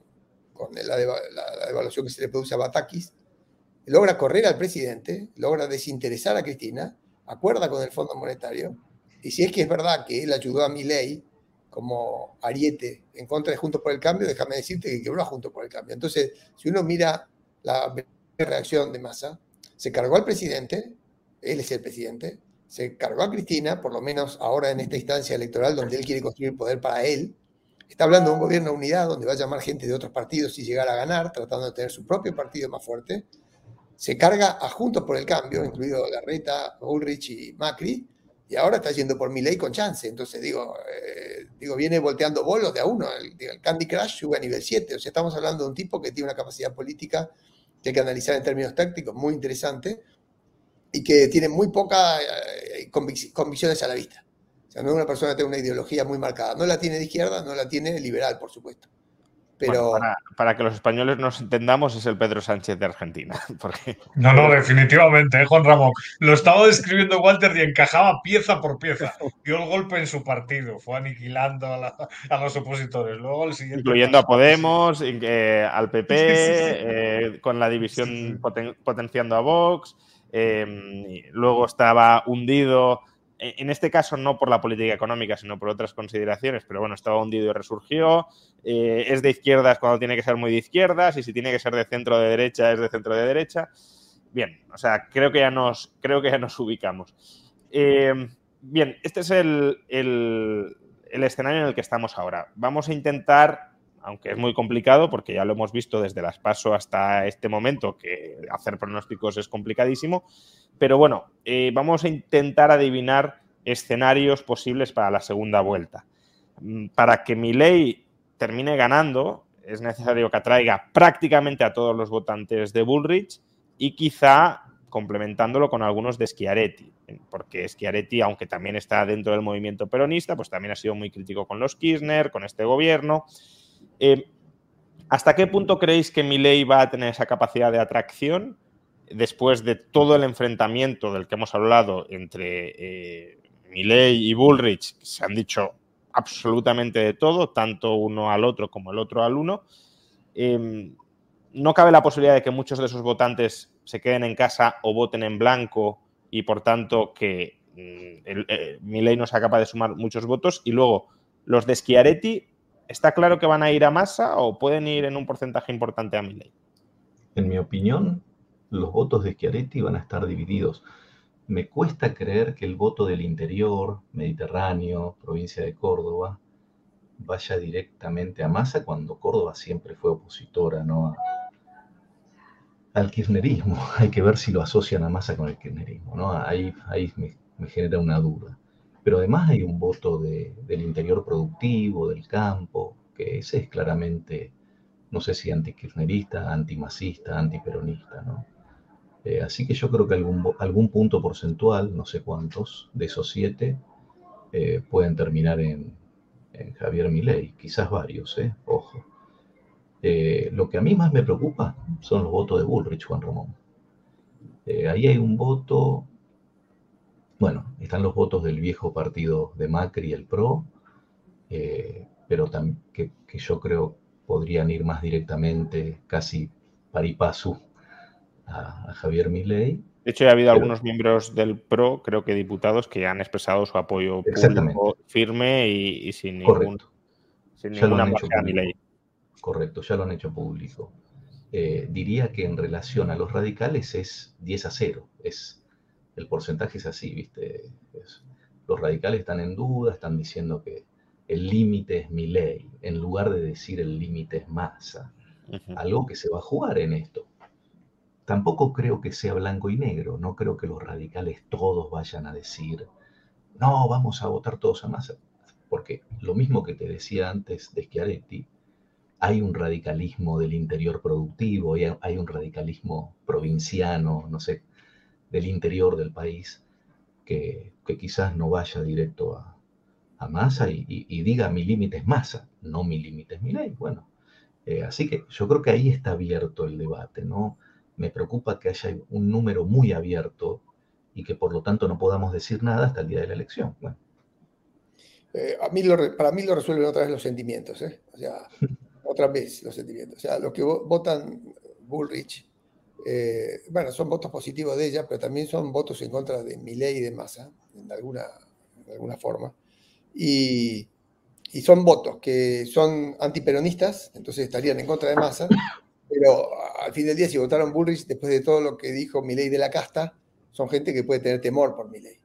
la, devaluación que se le produce a Batakis, logra correr al presidente, logra desinteresar a Cristina, acuerda con el Fondo Monetario, y si es que es verdad que él ayudó a mi ley como ariete en contra de Juntos por el Cambio, déjame decirte que quebró a Juntos por el Cambio. Entonces, si uno mira la reacción de masa. Se cargó al presidente, él es el presidente, se cargó a Cristina, por lo menos ahora en esta instancia electoral donde él quiere construir poder para él. Está hablando de un gobierno de unidad donde va a llamar gente de otros partidos y llegar a ganar, tratando de tener su propio partido más fuerte. Se carga a Juntos por el Cambio, incluido Garreta, Ulrich y Macri, y ahora está yendo por mi ley con chance. Entonces, digo, eh, digo viene volteando bolos de a uno. El, el, Candy Crush sube a nivel 7. O sea, estamos hablando de un tipo que tiene una capacidad política que hay que analizar en términos tácticos muy interesante y que tiene muy pocas eh, convic convicciones a la vista. O sea, no es una persona que tenga una ideología muy marcada. No la tiene de izquierda, no la tiene liberal, por supuesto. Pero... Bueno, para, para, que los españoles nos entendamos, es el Pedro Sánchez de Argentina. Porque... No, no, definitivamente, ¿eh, Juan Ramón. Lo estaba describiendo Walter y encajaba pieza por pieza. Dio el golpe en su partido, fue aniquilando a, la, a los opositores. Luego el siguiente Incluyendo a Podemos, eh, al PP, sí, sí, sí. Eh, con la división poten potenciando a Vox. Eh, luego estaba hundido en este caso no por la política económica, sino por otras consideraciones, pero bueno, estaba hundido y resurgió. Eh, es de izquierdas cuando tiene que ser muy de izquierdas y si tiene que ser de centro de derecha, es de centro de derecha. Bien, o sea, creo que ya nos, creo que ya nos ubicamos. Eh, bien, este es el, el escenario en el que estamos ahora. Vamos a intentar aunque es muy complicado porque ya lo hemos visto desde las paso hasta este momento, que hacer pronósticos es complicadísimo, pero bueno, eh, vamos a intentar adivinar escenarios posibles para la segunda vuelta. Mm, para que mi ley termine ganando, es necesario que atraiga prácticamente a todos los votantes de Bullrich y quizá complementándolo con algunos de Schiaretti, porque Schiaretti, aunque también está dentro del movimiento peronista, pues también ha sido muy crítico con los Kirchner, con este gobierno. Eh, ¿Hasta qué punto creéis que Milei va a tener esa capacidad de atracción después de todo el enfrentamiento del que hemos hablado entre eh, y Bullrich? Se han dicho absolutamente de todo, tanto uno al otro como el otro al uno. Eh, no cabe la posibilidad de que muchos de esos votantes se queden en casa o voten en blanco y por tanto que mm, eh, Milei no sea capaz de sumar muchos votos. Y luego, los de Schiaretti ¿Está claro que van a ir a masa o pueden ir en un porcentaje importante a Milei? En mi opinión, los votos de Schiaretti van a estar divididos. Me cuesta creer que el voto del interior, Mediterráneo, provincia de Córdoba, vaya directamente a masa cuando Córdoba siempre fue opositora ¿no? al kirchnerismo. Hay que ver si lo asocian a masa con el kirchnerismo. ¿no? Ahí, ahí me genera una duda pero además hay un voto de, del interior productivo, del campo, que ese es claramente, no sé si antikirchnerista, antimasista, antiperonista, ¿no? Eh, así que yo creo que algún, algún punto porcentual, no sé cuántos, de esos siete, eh, pueden terminar en, en, Javier Milei, quizás varios, ¿eh? ojo. Eh, lo que a mí más me preocupa son los votos de Bullrich, Juan Ramón. Eh, ahí hay un voto bueno, están los votos del viejo partido de Macri, el PRO, eh, pero que, que, yo creo podrían ir más directamente, casi paripasu, a, a Javier Milei. De hecho, ya ha habido pero, algunos miembros del PRO, creo que diputados, que han expresado su apoyo público firme y, y sin, ningún, sin ninguna. Correcto, ya lo han hecho público. Eh, diría que en relación a los radicales es 10 a 0, es el porcentaje es así, ¿viste? Es, los radicales están en duda, están diciendo que el límite es mi ley, en lugar de decir el límite es masa. Uh -huh. Algo que se va a jugar en esto. Tampoco creo que sea blanco y negro, no creo que los radicales todos vayan a decir, no, vamos a votar todos a masa. Porque lo mismo que te decía antes de Schiaretti, hay un radicalismo del interior productivo, hay un radicalismo provinciano, no sé, del interior del país que, que quizás no vaya directo a, a masa y, y, y, diga mi límite es masa, no mi límite es mi ley. Bueno, eh, así que yo creo que ahí está abierto el debate, ¿no? Me preocupa que haya un número muy abierto y que por lo tanto no podamos decir nada hasta el día de la elección. Bueno. Eh, a mí lo, para mí lo resuelven otra vez los sentimientos, ¿eh? O sea, otra vez los sentimientos. O sea, los que votan Bullrich eh, bueno, son votos positivos de ella, pero también son votos en contra de Milei y de Massa, en alguna, de alguna forma. Y, y, son votos que son antiperonistas, entonces estarían en contra de Massa, pero al fin del día, si votaron Bullrich, después de todo lo que dijo Milei de la casta, son gente que puede tener temor por Milei.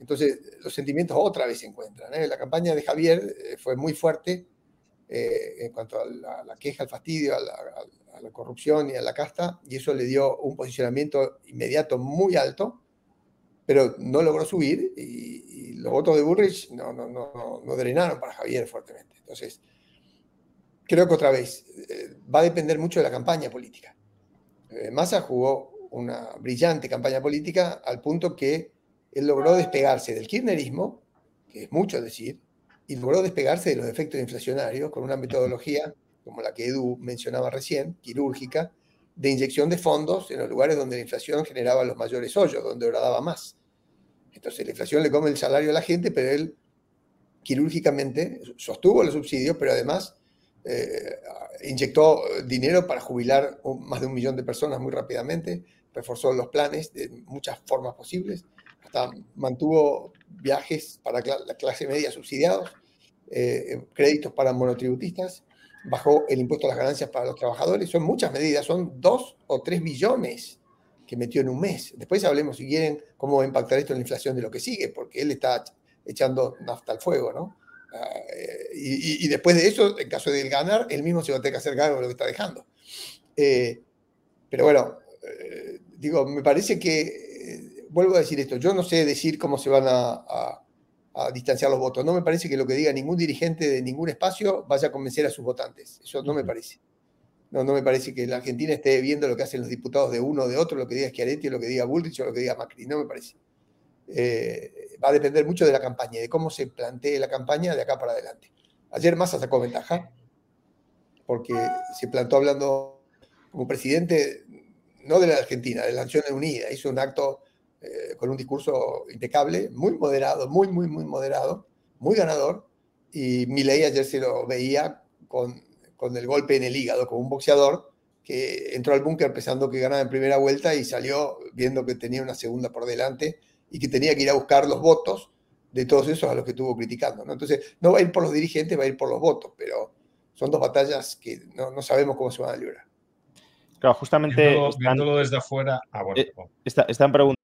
Entonces, los sentimientos otra vez se encuentran. ¿eh? La campaña de Javier eh, fue muy fuerte eh, en cuanto a la, queja, al fastidio, a la, corrupción y a la casta, y eso le dio un posicionamiento inmediato muy alto, pero no logró subir y, los votos de Bullrich no, no, no, no, drenaron para Javier fuertemente. Entonces, creo que otra vez va a depender mucho de la campaña política. Massa jugó una brillante campaña política al punto que él logró despegarse del kirchnerismo, que es mucho decir, y logró despegarse de los efectos inflacionarios con una metodología como la que Edu mencionaba recién, quirúrgica, de inyección de fondos en los lugares donde la inflación generaba los mayores hoyos, donde daba más. Entonces la inflación le come el salario a la gente, pero él quirúrgicamente sostuvo los subsidios, pero además eh, inyectó dinero para jubilar más de un millón de personas muy rápidamente, reforzó los planes de muchas formas posibles mantuvo viajes para la clase media subsidiados, eh, créditos para monotributistas, bajó el impuesto a las ganancias para los trabajadores. Son muchas medidas, son dos o tres billones que metió en un mes. Después hablemos, si quieren, cómo va a impactar esto en la inflación de lo que sigue, porque él está echando nafta al fuego, ¿no? Ah, eh, y, después de eso, en caso de él ganar, él mismo se va a tener que hacer cargo de lo que está dejando. Eh, pero bueno, digo, me parece que vuelvo a decir esto, yo no sé decir cómo se van a, distanciar los votos. No me parece que lo que diga ningún dirigente de ningún espacio vaya a convencer a sus votantes. Eso no me parece. No, no me parece que la Argentina esté viendo lo que hacen los diputados de uno o de otro, lo que diga Schiaretti, lo que diga Bullrich o lo que diga Macri. No me parece. Eh, va a depender mucho de la campaña, de cómo se plantee la campaña de acá para adelante. Ayer Massa sacó ventaja porque se plantó hablando como presidente, no de la Argentina, de las Naciones Unidas. Hizo un acto eh, con un discurso impecable, muy moderado, muy, muy, muy moderado, muy ganador. Y Milei ayer se lo veía con, con el golpe en el hígado, como un boxeador que entró al búnker pensando que ganaba en primera vuelta y salió viendo que tenía una segunda por delante y que tenía que ir a buscar los votos de todos esos a los que estuvo criticando. ¿no? Entonces, no va a ir por los dirigentes, va a ir por los votos, pero son dos batallas que no, no sabemos cómo se van a librar. Claro, justamente. Viéndolo, desde afuera. Ah, bueno, eh, están preguntando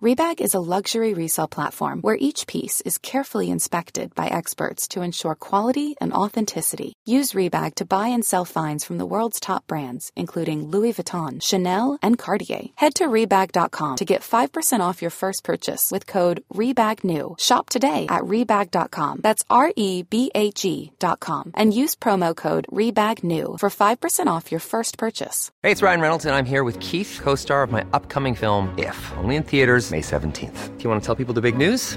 Rebag is a luxury resale platform where each piece is carefully inspected by experts to ensure quality and authenticity. Use Rebag to buy and sell finds from the world's top brands, including Louis Vuitton, Chanel, and Cartier. Head to Rebag.com to get 5% off your first purchase with code REBAGNEW. Shop today at Rebag.com. That's R E B A G.com. And use promo code REBAGNEW for 5% off your first purchase. Hey, it's Ryan Reynolds, and I'm here with Keith, co star of my upcoming film, If, only in theaters May 17th. Do you want to tell people the big news?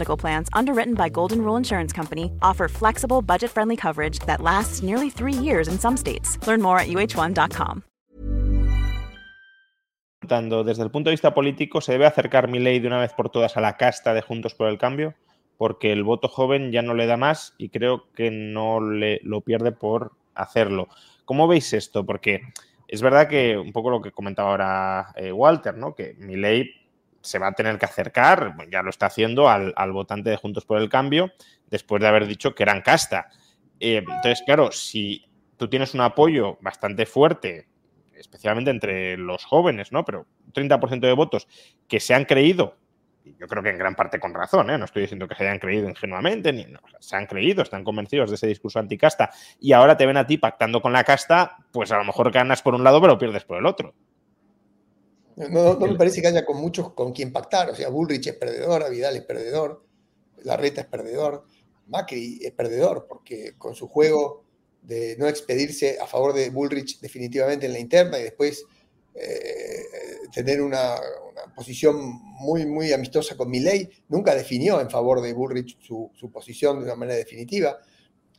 States. Learn more at uh1.com. Desde el punto de vista político, ¿se debe acercar mi ley de una vez por todas a la casta de Juntos por el Cambio? Porque el voto joven ya no le da más y creo que no lo pierde por hacerlo. ¿Cómo veis esto? Porque es verdad que un poco lo que comentaba ahora eh, Walter, ¿no? Que mi ley se va a tener que acercar, ya lo está haciendo, al, votante de Juntos por el Cambio, después de haber dicho que eran casta. Eh, entonces, claro, si tú tienes un apoyo bastante fuerte, especialmente entre los jóvenes, ¿no? Pero un 30% de votos que se han creído, y yo creo que en gran parte con razón, ¿eh? no estoy diciendo que se hayan creído ingenuamente, ni se han creído, están convencidos de ese discurso anticasta, y ahora te ven a ti pactando con la casta, pues a lo mejor ganas por un lado, pero pierdes por el otro. No, me parece que haya con muchos con quien pactar. O sea, Bullrich es perdedor, Vidal es perdedor, Larreta es perdedor, Macri es perdedor, porque con su juego de no expedirse a favor de Bullrich definitivamente en la interna y después eh, tener una, posición muy, muy amistosa con Milley, nunca definió en favor de Bullrich su, posición de una manera definitiva.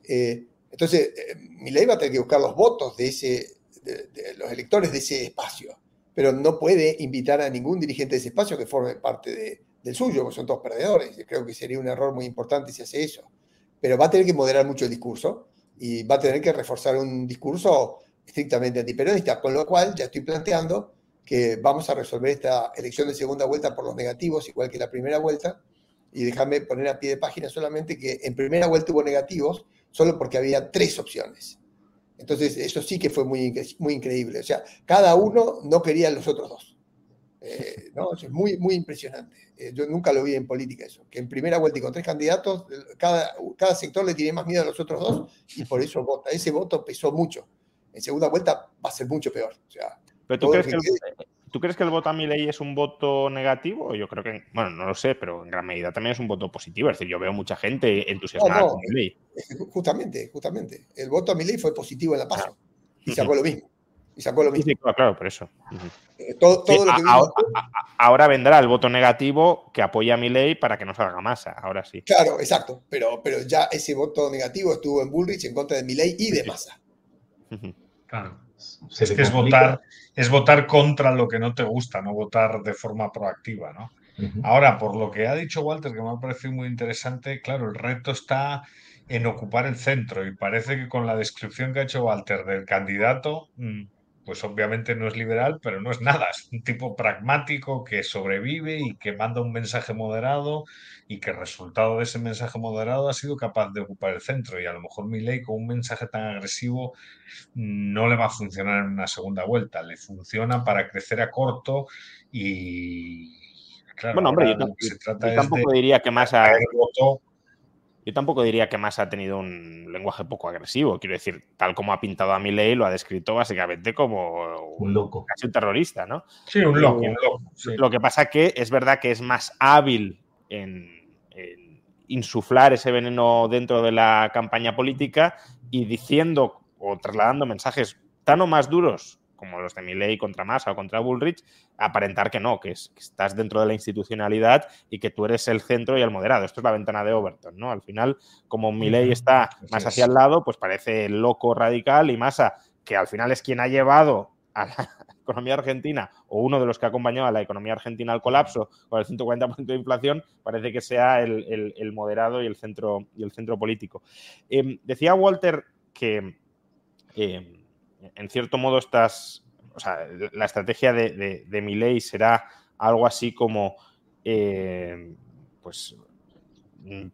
Eh, Entonces, eh, Milei va a tener que buscar los votos de, ese, de, los electores de ese espacio, pero no puede invitar a ningún dirigente de ese espacio que forme parte del suyo, porque son todos perdedores. Yo creo que sería un error muy importante si hace eso. Pero va a tener que moderar mucho el discurso y va a tener que reforzar un discurso estrictamente antiperonista, con lo cual ya estoy planteando que vamos a resolver esta elección de segunda vuelta por los negativos, igual que la primera vuelta, y déjame poner a pie de página solamente que en primera vuelta hubo negativos solo porque había tres opciones. Entonces, eso sí que fue muy, muy increíble. O sea, cada uno no quería los otros dos. Eh, ¿no? es muy, muy impresionante. Eh, yo nunca lo vi en política eso, que en primera vuelta y con tres candidatos, cada, cada sector le tiene más miedo a los otros dos y por eso vota. Ese voto pesó mucho. En segunda vuelta va a ser mucho peor. O sea, ¿Pero tú crees que, ¿Tú crees que el voto a mi ley es un voto negativo? Yo creo que, bueno, no lo sé, pero en gran medida también es un voto positivo. Es decir, yo veo mucha gente entusiasmada con mi ley. Justamente, justamente. El voto a mi ley fue positivo en la paso. Y sacó lo mismo. Y sacó lo mismo. Sí, claro, por eso. Eh, todo, lo que ahora, ahora, vendrá el voto negativo que apoya a mi ley para que no salga masa. Ahora sí. Claro, exacto. Pero, pero ya ese voto negativo estuvo en Bullrich en contra de mi ley y de masa. Claro. Es que es votar, es votar contra lo que no te gusta, no votar de forma proactiva, ¿no? Ahora, por lo que ha dicho Walter, que me ha parecido muy interesante, claro, el reto está en ocupar el centro y parece que con la descripción que ha hecho Walter del candidato, mm, pues obviamente no es liberal, pero no es nada, es un tipo pragmático que sobrevive y que manda un mensaje moderado y que el resultado de ese mensaje moderado ha sido capaz de ocupar el centro. Y a lo mejor mi ley con un mensaje tan agresivo no le va a funcionar en una segunda vuelta, le funciona para crecer a corto y claro, bueno, hombre, yo, tampoco diría que más a... Yo tampoco diría que más ha tenido un lenguaje poco agresivo. Quiero decir, tal como ha pintado a Milei, lo ha descrito básicamente como un loco. Casi un terrorista, ¿no? Sí, un loco, un loco. Lo que pasa que es verdad que es más hábil en, insuflar ese veneno dentro de la campaña política y diciendo o trasladando mensajes tan o más duros como los de Milley contra Massa o contra Bullrich, aparentar que no, que, estás dentro de la institucionalidad y que tú eres el centro y el moderado. Esto es la ventana de Overton, ¿no? Al final, como Milley está más hacia el lado, pues parece loco radical y Massa, que al final es quien ha llevado a la economía argentina o uno de los que ha acompañado a la economía argentina al colapso con el 140% de inflación, parece que sea el, moderado y el centro, y el centro político. Em, decía Walter que em, en cierto modo estás, o sea, la estrategia de, de, ley será algo así como, eh, pues,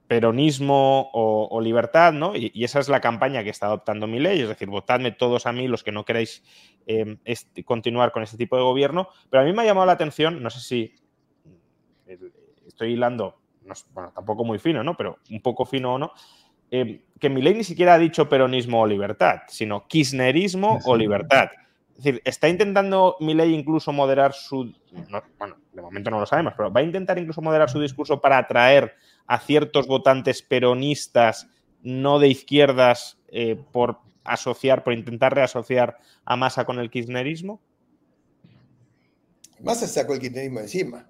peronismo o, libertad, ¿no? Y, esa es la campaña que está adoptando mi ley, es decir, votadme todos a mí los que no queráis eh, continuar con este tipo de gobierno. Pero a mí me ha llamado la atención, no sé si estoy hilando, bueno, tampoco muy fino, ¿no? Pero un poco fino o no, eh, que Milei ni siquiera ha dicho peronismo o libertad, sino kirchnerismo o libertad. Es decir, está intentando Milei incluso moderar su... bueno, de momento no lo sabemos, pero va a intentar incluso moderar su discurso para atraer a ciertos votantes peronistas no de izquierdas eh, por asociar, por intentar reasociar a Massa con el kirchnerismo? Massa sacó el kirchnerismo encima.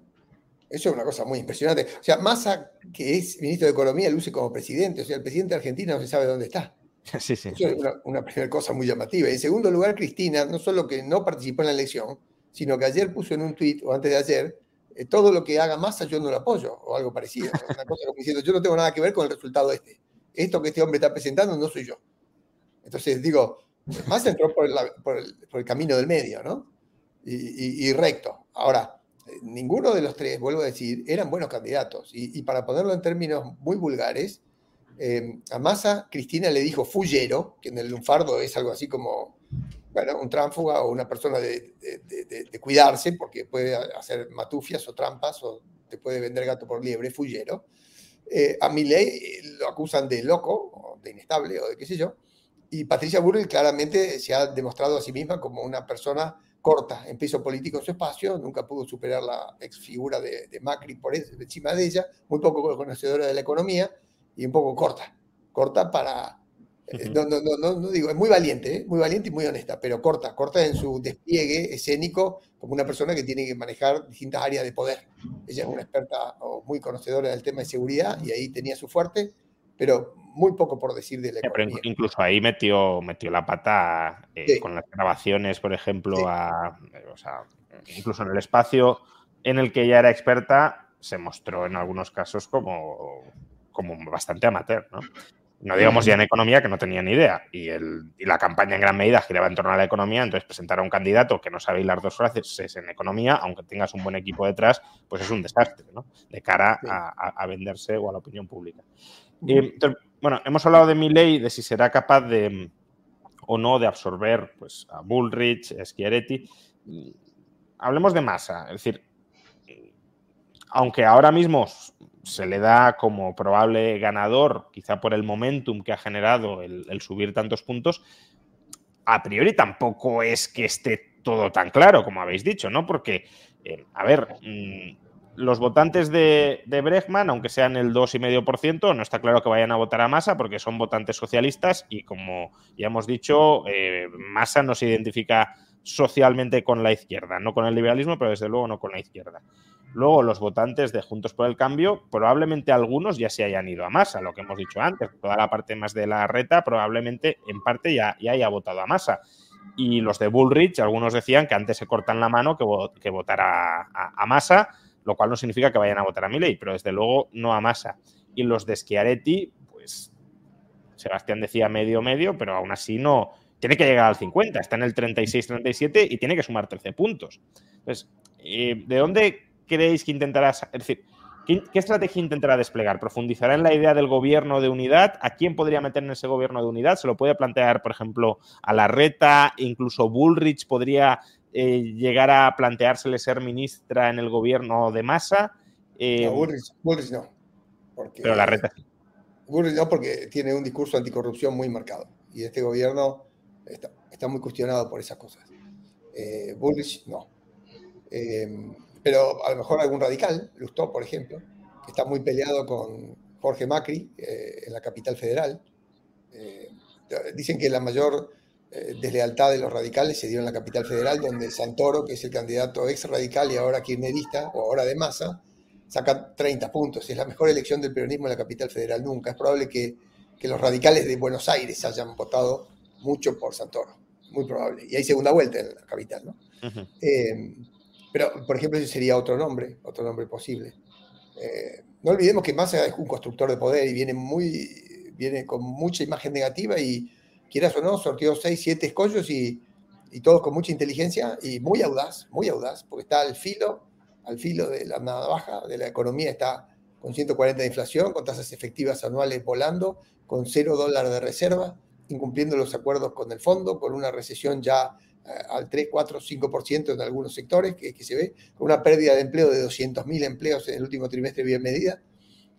Eso es una cosa muy impresionante. O sea, Massa, que es ministro de Economía, luce como presidente. O sea, el presidente de Argentina no se sabe dónde está. Sí, sí. Eso es una, primera cosa muy llamativa. En segundo lugar, Cristina, no solo que no participó en la elección, sino que ayer puso en un tuit, o antes de ayer, eh, todo lo que haga Massa yo no lo apoyo, o algo parecido. Una cosa como diciendo, yo no tengo nada que ver con el resultado este. Esto que este hombre está presentando no soy yo. Entonces, digo, Massa entró por el, camino del medio, ¿no? y recto. Ahora, ninguno de los tres, vuelvo a decir, eran buenos candidatos. Y, para ponerlo en términos muy vulgares, eh, a Massa, Cristina le dijo fullero, que en el lunfardo es algo así como, bueno, un tránfuga o una persona de, cuidarse, porque puede hacer matufias o trampas o te puede vender gato por liebre, fullero. Eh, a Milei eh, lo acusan de loco, de inestable, o de qué sé yo. Y Patricia Burrell claramente se ha demostrado a sí misma como una persona corta en peso político en su espacio, nunca pudo superar la ex figura de, Macri por encima de ella, muy poco conocedora de la economía y un poco corta, corta para... Eh, no, no, no, no, digo, es muy valiente, ¿eh? muy valiente y muy honesta, pero corta, corta en su despliegue escénico como una persona que tiene que manejar distintas áreas de poder. Ella es una experta o muy conocedora del tema de seguridad y ahí tenía su fuerte, pero muy poco por decir de la economía. incluso ahí metió, metió la pata eh, con las grabaciones, por ejemplo, incluso en el espacio en el que ella era experta, se mostró en algunos casos como, como bastante amateur, ¿no? No digamos ya en economía, que no tenía ni idea. Y, el, y la campaña en gran medida giraba en torno a la economía, entonces presentar a un candidato que no sabe las dos frases en economía, aunque tengas un buen equipo detrás, pues es un desastre, ¿no? De cara a, venderse o a la opinión pública. Bueno, hemos hablado de mi ley, de si será capaz de o no de absorber pues, a Bullrich, a Schiaretti. Hablemos de masa, es decir, aunque ahora mismo se le da como probable ganador, quizá por el momentum que ha generado el, subir tantos puntos, a priori tampoco es que esté todo tan claro, como habéis dicho, ¿no? Porque, eh, a ver, mm, los votantes de, de, aunque sean el 2,5%, no está claro que vayan a votar a Massa porque son votantes socialistas y, como ya hemos dicho, eh, Massa no se identifica socialmente con la izquierda, no con el liberalismo, pero desde luego no con la izquierda. Luego, los votantes de Juntos por el Cambio, probablemente algunos ya se hayan ido a Masa, lo que hemos dicho antes. Toda la parte más de la reta, probablemente en parte ya, ya haya votado a Masa. Y los de Bullrich, algunos decían que antes se cortan la mano que, que votar a, a, Massa, lo cual no significa que vayan a votar a Milei, pero desde luego no a Massa. Y los de Schiaretti, pues Sebastián decía medio medio, pero aún así no tiene que llegar al 50, está en el 36-37 y tiene que sumar 13 puntos. Entonces, eh, ¿de dónde creéis que intentará, es decir, ¿qué, estrategia intentará desplegar? ¿Profundizará en la idea del gobierno de unidad? ¿A quién podría meter en ese gobierno de unidad? ¿Se lo puede plantear, por ejemplo, a la reta? Incluso Bullrich podría eh, llegar a planteársele ser ministra en el gobierno de masa. Eh, no, Bullrich, no. pero la reta sí. Bullrich no, porque tiene un discurso anticorrupción muy marcado. Y este gobierno está, muy cuestionado por esas cosas. Eh, Bullrich no. Eh, pero a lo mejor algún radical, Lustó, por ejemplo, que está muy peleado con Jorge Macri eh, en la capital federal. Dicen que la mayor eh, deslealtad de los radicales se dio en la capital federal, donde Santoro, que es el candidato ex radical y ahora kirchnerista, o ahora de masa, saca 30 puntos. Es la mejor elección del peronismo en la capital federal nunca. Es probable que, que los radicales de Buenos Aires hayan votado mucho por Santoro. Muy probable. Y hay segunda vuelta en la capital, ¿no? Pero, por ejemplo, ese sería otro nombre, otro nombre posible. Eh, no olvidemos que Massa es un constructor de poder y viene, muy, viene con mucha imagen negativa y, quieras o no, sortió seis, siete escollos y, y todos con mucha inteligencia y muy audaz, muy audaz, porque está al filo, al filo de la baja de la economía, está con 140 de inflación, con tasas efectivas anuales volando, con cero dólares de reserva, incumpliendo los acuerdos con el fondo, con una recesión ya al 3, 4, 5% en algunos sectores que, que, se ve, con una pérdida de empleo de 200.000 empleos en el último trimestre bien medida.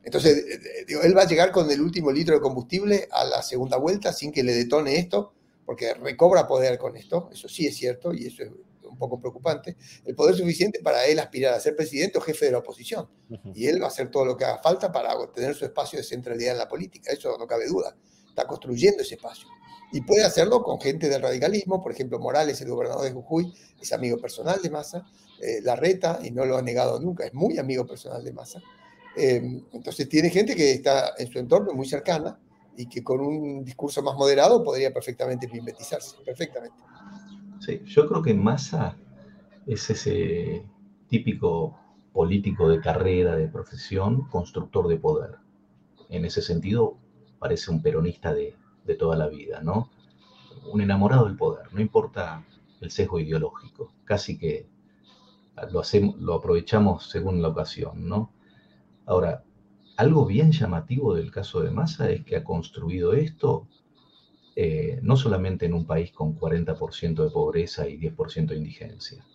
Entonces, eh, eh, digo, él va a llegar con el último litro de combustible a la segunda vuelta sin que le detone esto, porque recobra poder con esto, eso sí es cierto y eso es un poco preocupante, el poder suficiente para él aspirar a ser presidente o jefe de la oposición. Y él va a hacer todo lo que haga falta para obtener su espacio de centralidad en la política, eso no cabe duda. Está construyendo ese espacio y puede hacerlo con gente del radicalismo, por ejemplo, Morales, el gobernador de Jujuy, es amigo personal de Massa, eh, Larreta, y no lo ha negado nunca, es muy amigo personal de Massa. Em, entonces tiene gente que está en su entorno muy cercana y que con un discurso más moderado podría perfectamente mimetizarse, perfectamente. Sí, yo creo que Massa es ese típico político de carrera, de profesión, constructor de poder. En ese sentido, parece un peronista de, de toda la vida, ¿no? Un enamorado del poder, no importa el sesgo ideológico, casi que lo, hacemos, lo aprovechamos según la ocasión, ¿no? Ahora, algo bien llamativo del caso de Massa es que ha construido esto eh, no solamente en un país con 40% de pobreza y 10% de indigencia.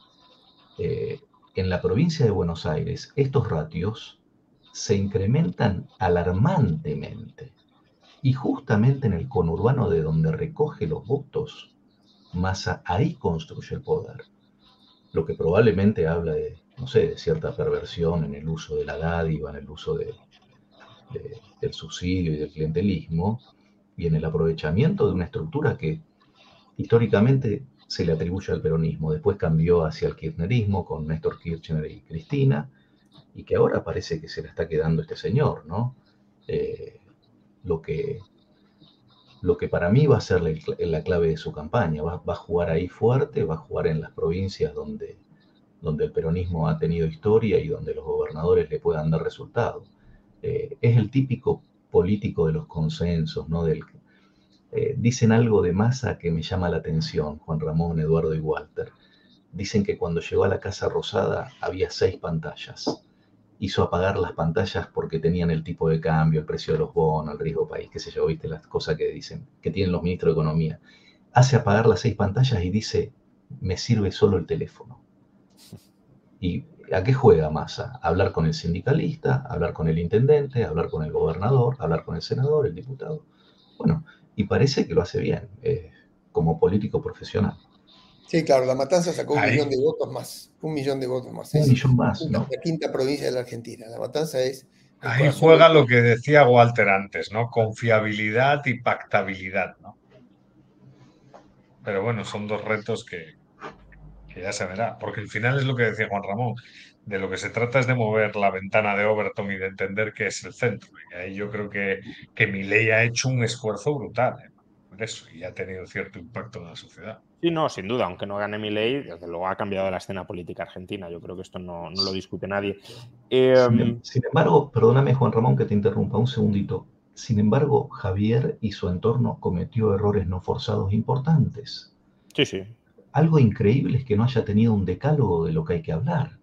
Eh, en la provincia de Buenos Aires, estos ratios se incrementan alarmantemente. Y justamente en el conurbano de donde recoge los votos, Massa ahí construye el poder. Lo que probablemente habla de, no sé, cierta perversión en el uso de la dádiva, en el uso de, del subsidio y del clientelismo, y en el aprovechamiento de una estructura que históricamente se le atribuye al peronismo, después cambió hacia el kirchnerismo con Néstor Kirchner y Cristina, y que ahora parece que se le está quedando este señor, ¿no? Eh, lo que, lo que para mí va a ser la, clave de su campaña. Va, a jugar ahí fuerte, va a jugar en las provincias donde, donde el peronismo ha tenido historia y donde los gobernadores le puedan dar resultados. Eh, es el típico político de los consensos, ¿no? Del, eh, dicen algo de masa que me llama la atención, Juan Ramón, Eduardo y Walter. Dicen que cuando llegó a la Casa Rosada había seis pantallas. Hizo apagar las pantallas porque tenían el tipo de cambio, el precio de los bonos, el riesgo país, qué sé yo, viste las cosas que dicen, que tienen los ministros de Economía. Hace apagar las seis pantallas y dice, me sirve solo el teléfono. ¿Y a qué juega Massa? Hablar con el sindicalista, hablar con el intendente, hablar con el gobernador, hablar con el senador, el diputado. Bueno, y parece que lo hace bien, eh, como político profesional. Sí, claro, La Matanza sacó un millón de votos más. Un millón de votos más. Un millón más. La, quinta provincia de la Argentina. La Matanza es. Ahí juega lo que decía Walter antes, ¿no? Confiabilidad y pactabilidad, ¿no? Pero bueno, son dos retos que, que ya se verá. Porque al final es lo que decía Juan Ramón. De lo que se trata es de mover la ventana de Overton y de entender qué es el centro. Y ahí yo creo que, que ley ha hecho un esfuerzo brutal. ¿eh? eso y ha tenido cierto impacto en la sociedad. Sí, no, sin duda, aunque no gane mi ley, desde luego ha cambiado la escena política argentina. Yo creo que esto no, lo discute nadie. Em, sin, embargo, perdóname Juan Ramón que te interrumpa un segundito. Sin embargo, Javier y su entorno cometió errores no forzados importantes. Sí, sí. Algo increíble es que no haya tenido un decálogo de lo que hay que hablar.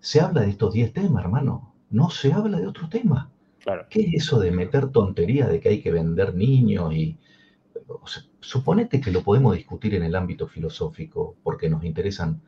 Se habla de estos 10 temas, hermano. No se habla de otros temas. Claro. ¿Qué es eso de meter tontería de que hay que vender niños y, suponete que lo podemos discutir en el ámbito filosófico, porque nos interesan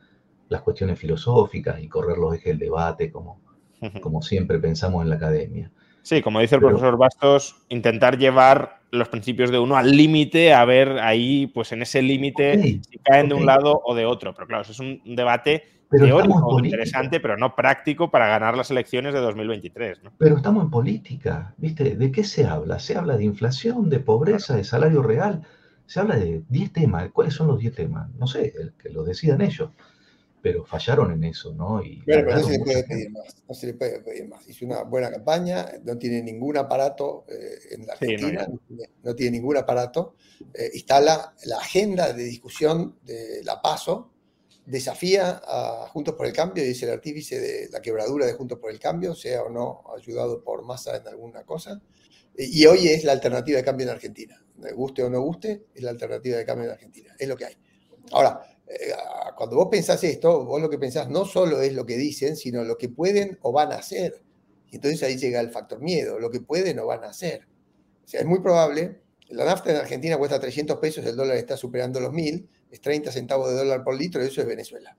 las cuestiones filosóficas y correr los ejes del debate, como, como siempre pensamos en la academia. Sí, como dice el profesor Bastos, intentar llevar los principios de uno al límite, a ver ahí, pues en ese límite, si caen de un lado o de otro. Pero claro, es un debate teórico interesante, pero no práctico para ganar las elecciones de 2023. ¿no? Pero estamos en política, ¿viste? ¿De qué se habla? Se habla de inflación, de pobreza, de salario real. Se habla de 10 temas. ¿Cuáles son los 10 temas? No sé, que lo decidan ellos pero fallaron en eso, ¿no? Y pero, no se le puede pedir más, no se le puede pedir más. Hizo una buena campaña, no tiene ningún aparato eh, en la Argentina, no, tiene ningún aparato, eh, instala la agenda de discusión de la PASO, desafía a Juntos por el Cambio y es el artífice de la quebradura de Juntos por el Cambio, sea o no ayudado por masa en alguna cosa, y hoy es la alternativa de cambio en Argentina. Guste o no guste, es la alternativa de cambio en Argentina, es lo que hay. Ahora, eh, cuando vos pensás esto, vos lo que pensás no solo es lo que dicen, sino lo que pueden o van a hacer. Y entonces ahí llega el factor miedo, lo que pueden o van a hacer. O sea, es muy probable, la nafta en Argentina cuesta 300 pesos, el dólar está superando los 1000, es 30 centavos de dólar por litro, eso es Venezuela.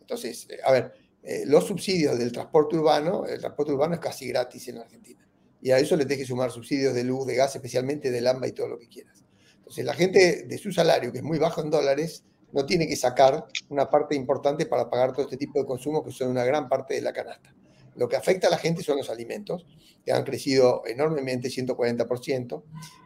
Entonces, eh, a ver, eh, los subsidios del transporte urbano, el transporte urbano es casi gratis en Argentina. Y a eso le tenés que sumar subsidios de luz, de gas, especialmente del AMBA y todo lo que quieras. Entonces, la gente de su salario, que es muy bajo en dólares, no tiene que sacar una parte importante para pagar todo este tipo de consumos que son una gran parte de la canasta. Lo que afecta a la gente son los alimentos, que han crecido enormemente, 140%,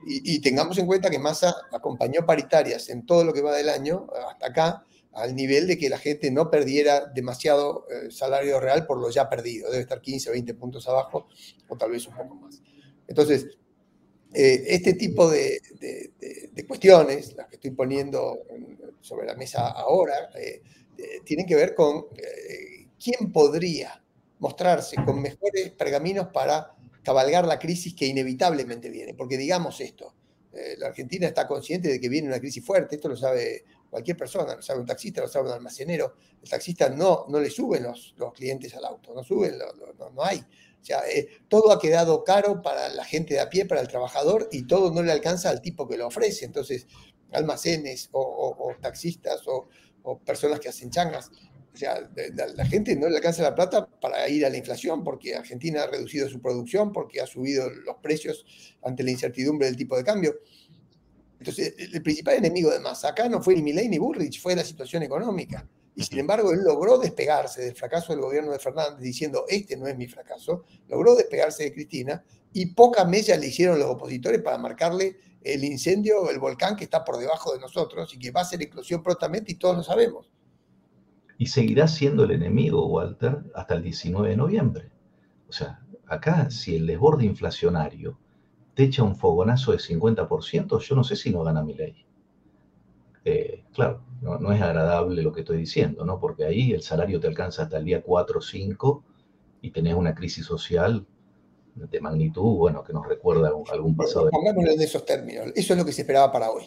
y, y tengamos en cuenta que Massa acompañó paritarias en todo lo que va del año, hasta acá, al nivel de que la gente no perdiera demasiado eh, salario real por lo ya perdido. Debe estar 15 o 20 puntos abajo, o tal vez un poco más. Entonces, eh, este tipo de, cuestiones, las que estoy poniendo sobre la mesa ahora, eh, eh, tienen que ver con quién podría mostrarse con mejores pergaminos para cabalgar la crisis que inevitablemente viene. Porque digamos esto, la Argentina está consciente de que viene una crisis fuerte, esto lo sabe cualquier persona, lo sabe un taxista, lo sabe un almacenero, el taxista no, no le suben los, los clientes al auto, no suben, no, no hay o sea, eh, todo ha quedado caro para la gente de a pie, para el trabajador, y todo no le alcanza al tipo que lo ofrece. Entonces, almacenes o, taxistas o, personas que hacen changas. O sea, la, gente no le alcanza la plata para ir a la inflación porque Argentina ha reducido su producción, porque ha subido los precios ante la incertidumbre del tipo de cambio. Entonces, el principal enemigo de Massa acá no fue ni Milei ni Bullrich, fue la situación económica. Y sin embargo, él logró despegarse del fracaso del gobierno de Fernández diciendo, este no es mi fracaso, logró despegarse de Cristina y pocas mellas le hicieron los opositores para marcarle el incendio, el volcán que está por debajo de nosotros y que va a ser explosión prontamente y todos lo sabemos. Y seguirá siendo el enemigo, Walter, hasta el 19 de noviembre. O sea, acá si el desborde inflacionario te echa un fogonazo de 50%, yo no sé si no gana mi ley. Eh, claro, no, es agradable lo que estoy diciendo, ¿no? Porque ahí el salario te alcanza hasta el día 4 o 5 y tenés una crisis social de magnitud, bueno, que nos recuerda algún pasado. Pongámoslo en esos términos. Eso es lo que se esperaba para hoy.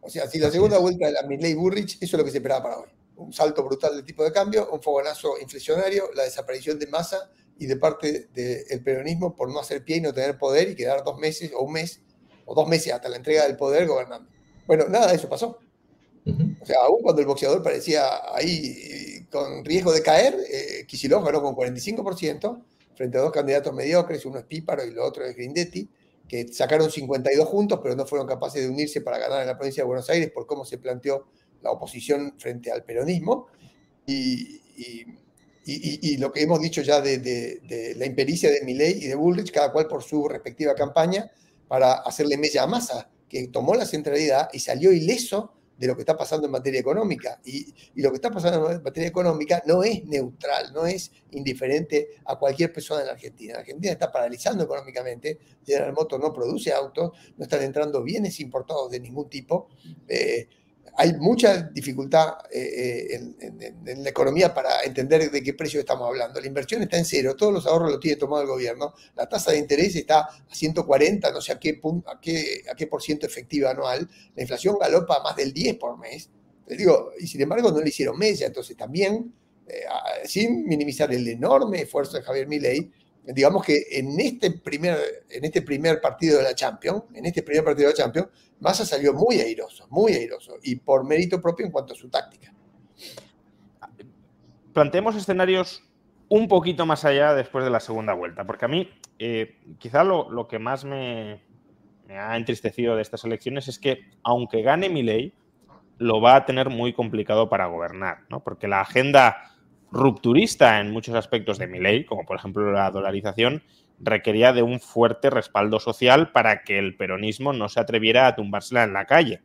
O sea, si la segunda vuelta de la Milley Burrich, eso es lo que se esperaba para hoy. Un salto brutal del tipo de cambio, un fogonazo inflacionario, la desaparición de masa y de parte del peronismo por no hacer pie y no tener poder y quedar dos meses o un mes o dos meses hasta la entrega del poder gobernando. Bueno, nada de eso pasó. O sea, aún cuando el boxeador parecía ahí con riesgo de caer, eh, ganó con 45% frente a dos candidatos mediocres, uno es Píparo y el otro es Grindetti, que sacaron 52 juntos, pero no fueron capaces de unirse para ganar en la provincia de Buenos Aires por cómo se planteó la oposición frente al peronismo. Y, lo que hemos dicho ya de, la impericia de Milley y de Bullrich, cada cual por su respectiva campaña, para hacerle mella a Massa, que tomó la centralidad y salió ileso de lo que está pasando en materia económica. Y, lo que está pasando en materia económica no es neutral, no es indiferente a cualquier persona en la Argentina. La Argentina está paralizando económicamente, General Motors no produce autos, no están entrando bienes importados de ningún tipo. Eh, hay mucha dificultad eh, eh, en, la economía para entender de qué precio estamos hablando. La inversión está en cero, todos los ahorros los tiene tomado el gobierno, la tasa de interés está a 140, no sé a qué, a qué, a qué por ciento efectiva anual, la inflación galopa más del 10 por mes. Digo, y sin embargo no le hicieron mesa, entonces también, eh, sin minimizar el enorme esfuerzo de Javier Milei, digamos que en este primer, en este primer partido de la Champions, en este primer partido de la Champions, Massa salió muy airoso, muy airoso, y por mérito propio en cuanto a su táctica. Planteemos escenarios un poquito más allá después de la segunda vuelta, porque a mí eh, quizá lo, que más me, ha entristecido de estas elecciones es que aunque gane mi ley, lo va a tener muy complicado para gobernar, ¿no? porque la agenda rupturista en muchos aspectos de mi ley, como por ejemplo la dolarización, requería de un fuerte respaldo social para que el peronismo no se atreviera a tumbársela en la calle.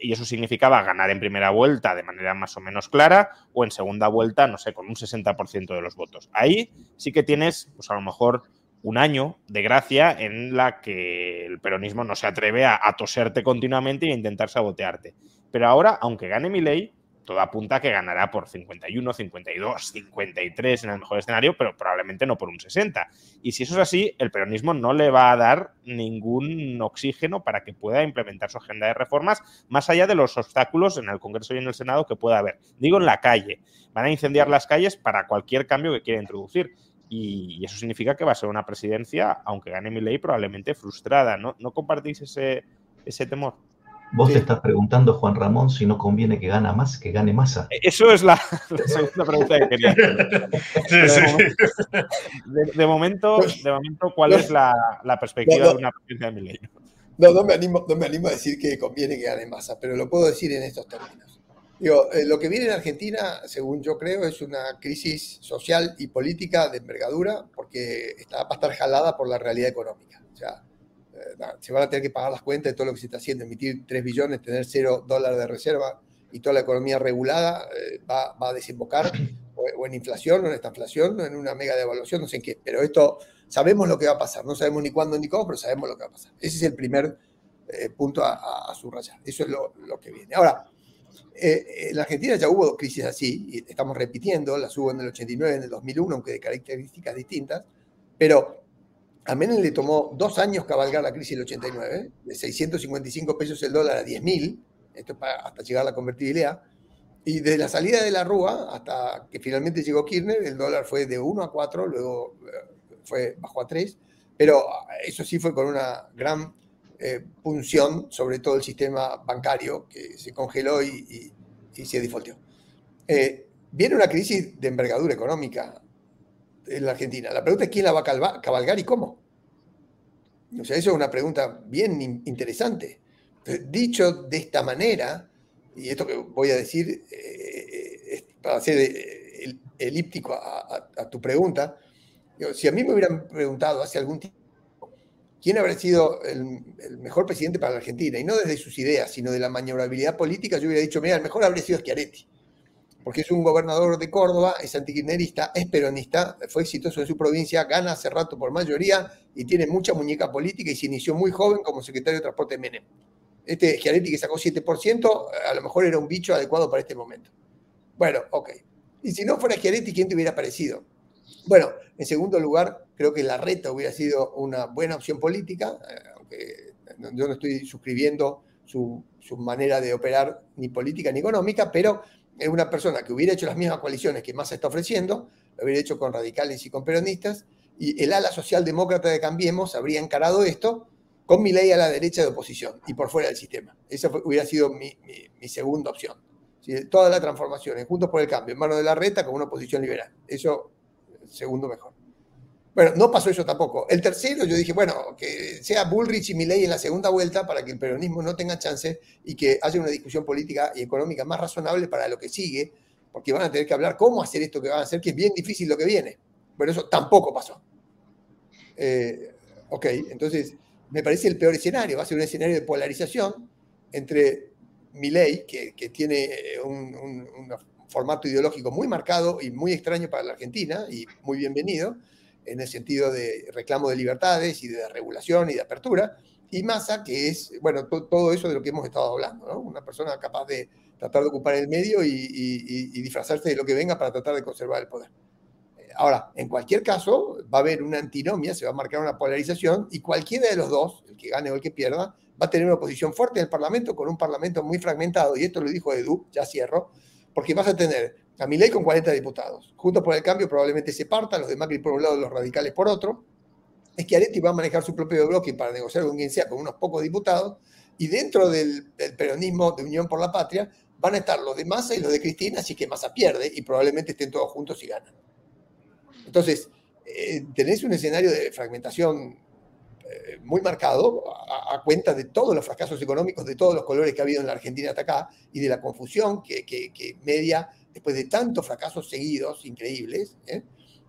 Y eso significaba ganar en primera vuelta de manera más o menos clara o en segunda vuelta, no sé, con un 60% de los votos. Ahí sí que tienes, pues a lo mejor, un año de gracia en la que el peronismo no se atreve a, a toserte continuamente e intentar sabotearte. Pero ahora, aunque gane mi ley, todo apunta a que ganará por 51, 52, 53 en el mejor escenario, pero probablemente no por un 60. Y si eso es así, el peronismo no le va a dar ningún oxígeno para que pueda implementar su agenda de reformas, más allá de los obstáculos en el Congreso y en el Senado que pueda haber. Digo en la calle. Van a incendiar las calles para cualquier cambio que quiera introducir. Y eso significa que va a ser una presidencia, aunque gane mi ley, probablemente frustrada. ¿No, ¿No compartís ese, ese temor? Vos te estás preguntando, Juan Ramón, si no conviene que gane más, que gane masa. Eso es la, segunda pregunta que quería hacer. De, momento, de, momento, ¿cuál es la, perspectiva de una presidencia de Milenio? No, no me, animo, no me animo a decir que conviene que gane masa, pero lo puedo decir en estos términos. Digo, eh, lo que viene en Argentina, según yo creo, es una crisis social y política de envergadura, porque está, va a estar jalada por la realidad económica. O sea, se van a tener que pagar las cuentas de todo lo que se está haciendo, emitir 3 billones, tener 0 dólares de reserva y toda la economía regulada eh, va, a desembocar o, en inflación o en esta inflación en una mega devaluación, no sé en qué. Pero esto sabemos lo que va a pasar, no sabemos ni cuándo ni cómo, pero sabemos lo que va a pasar. Ese es el primer eh, punto a, subrayar. Eso es lo, que viene. Ahora, eh, en la Argentina ya hubo crisis así, y estamos repitiendo, las hubo en el 89, en el 2001, aunque de características distintas, pero a Menem le tomó dos años cabalgar la crisis del 89, de 655 pesos el dólar a 10.000, esto hasta llegar a la convertibilidad, y desde la salida de la Rúa hasta que finalmente llegó Kirchner, el dólar fue de 1 a 4, luego eh, fue bajó a 3, pero eso sí fue con una gran eh, punción sobre todo el sistema bancario que se congeló y, se. Eh, viene una crisis de envergadura económica en la Argentina. La pregunta es quién la va a cabalgar y cómo. O sea, eso es una pregunta bien interesante. Dicho de esta manera, y esto que voy a decir eh, para ser eh, elíptico a, tu pregunta, si a mí me hubieran preguntado hace algún tiempo quién habría sido el, el, mejor presidente para la Argentina, y no desde sus ideas, sino de la maniobrabilidad política, yo hubiera dicho, mira, el mejor habría sido Schiaretti porque es un gobernador de Córdoba, es antikirchnerista, es peronista, fue exitoso en su provincia, gana hace rato por mayoría y tiene mucha muñeca política y se inició muy joven como secretario de Transporte de Menem. Este Schiaretti que sacó 7%, a lo mejor era un bicho adecuado para este momento. Bueno, ok. Y si no fuera Schiaretti, ¿quién te hubiera parecido? Bueno, en segundo lugar, creo que la reta hubiera sido una buena opción política, eh, aunque yo no estoy suscribiendo su, su manera de operar ni política ni económica, pero es una persona que hubiera hecho las mismas coaliciones que Massa está ofreciendo, lo hubiera hecho con radicales y con peronistas, y el ala socialdemócrata de Cambiemos habría encarado esto con mi ley a la derecha de oposición y por fuera del sistema. Esa hubiera sido mi, segunda opción. Toda la transformación, Juntos por el Cambio, en mano de la reta con una oposición liberal. Eso, segundo mejor. Bueno, no pasó eso tampoco. El tercero, yo dije, bueno, que sea Bullrich y Milley en la segunda vuelta para que el peronismo no tenga chance y que haya una discusión política y económica más razonable para lo que sigue, porque van a tener que hablar cómo hacer esto que van a hacer, que es bien difícil lo que viene. Pero eso tampoco pasó. Eh, ok, entonces me parece el peor escenario. Va a ser un escenario de polarización entre Milley, que, tiene un, un formato ideológico muy marcado y muy extraño para la Argentina y muy bienvenido en el sentido de reclamo de libertades y de regulación y de apertura, y Massa, que es, bueno, todo eso de lo que hemos estado hablando. Una persona capaz de tratar de ocupar el medio y, disfrazarse de lo que venga para tratar de conservar el poder. Ahora, en cualquier caso, va a haber una antinomia, se va a marcar una polarización, y cualquiera de los dos, el que gane o el que pierda, va a tener una posición fuerte en el Parlamento con un Parlamento muy fragmentado, y esto lo dijo Edu, ya cierro, porque vas a tener ley con 40 diputados. Juntos por el cambio probablemente se parta, los de Macri por un lado, los radicales por otro. Es que Areti va a manejar su propio bloque para negociar con quien sea, con unos pocos diputados. Y dentro del, peronismo de Unión por la Patria van a estar los de Massa y los de Cristina, así que Massa pierde y probablemente estén todos juntos y ganan. Entonces, eh, tenés un escenario de fragmentación eh, muy marcado a, cuenta de todos los fracasos económicos, de todos los colores que ha habido en la Argentina hasta acá y de la confusión que media después de tantos fracasos seguidos, increíbles. ¿eh?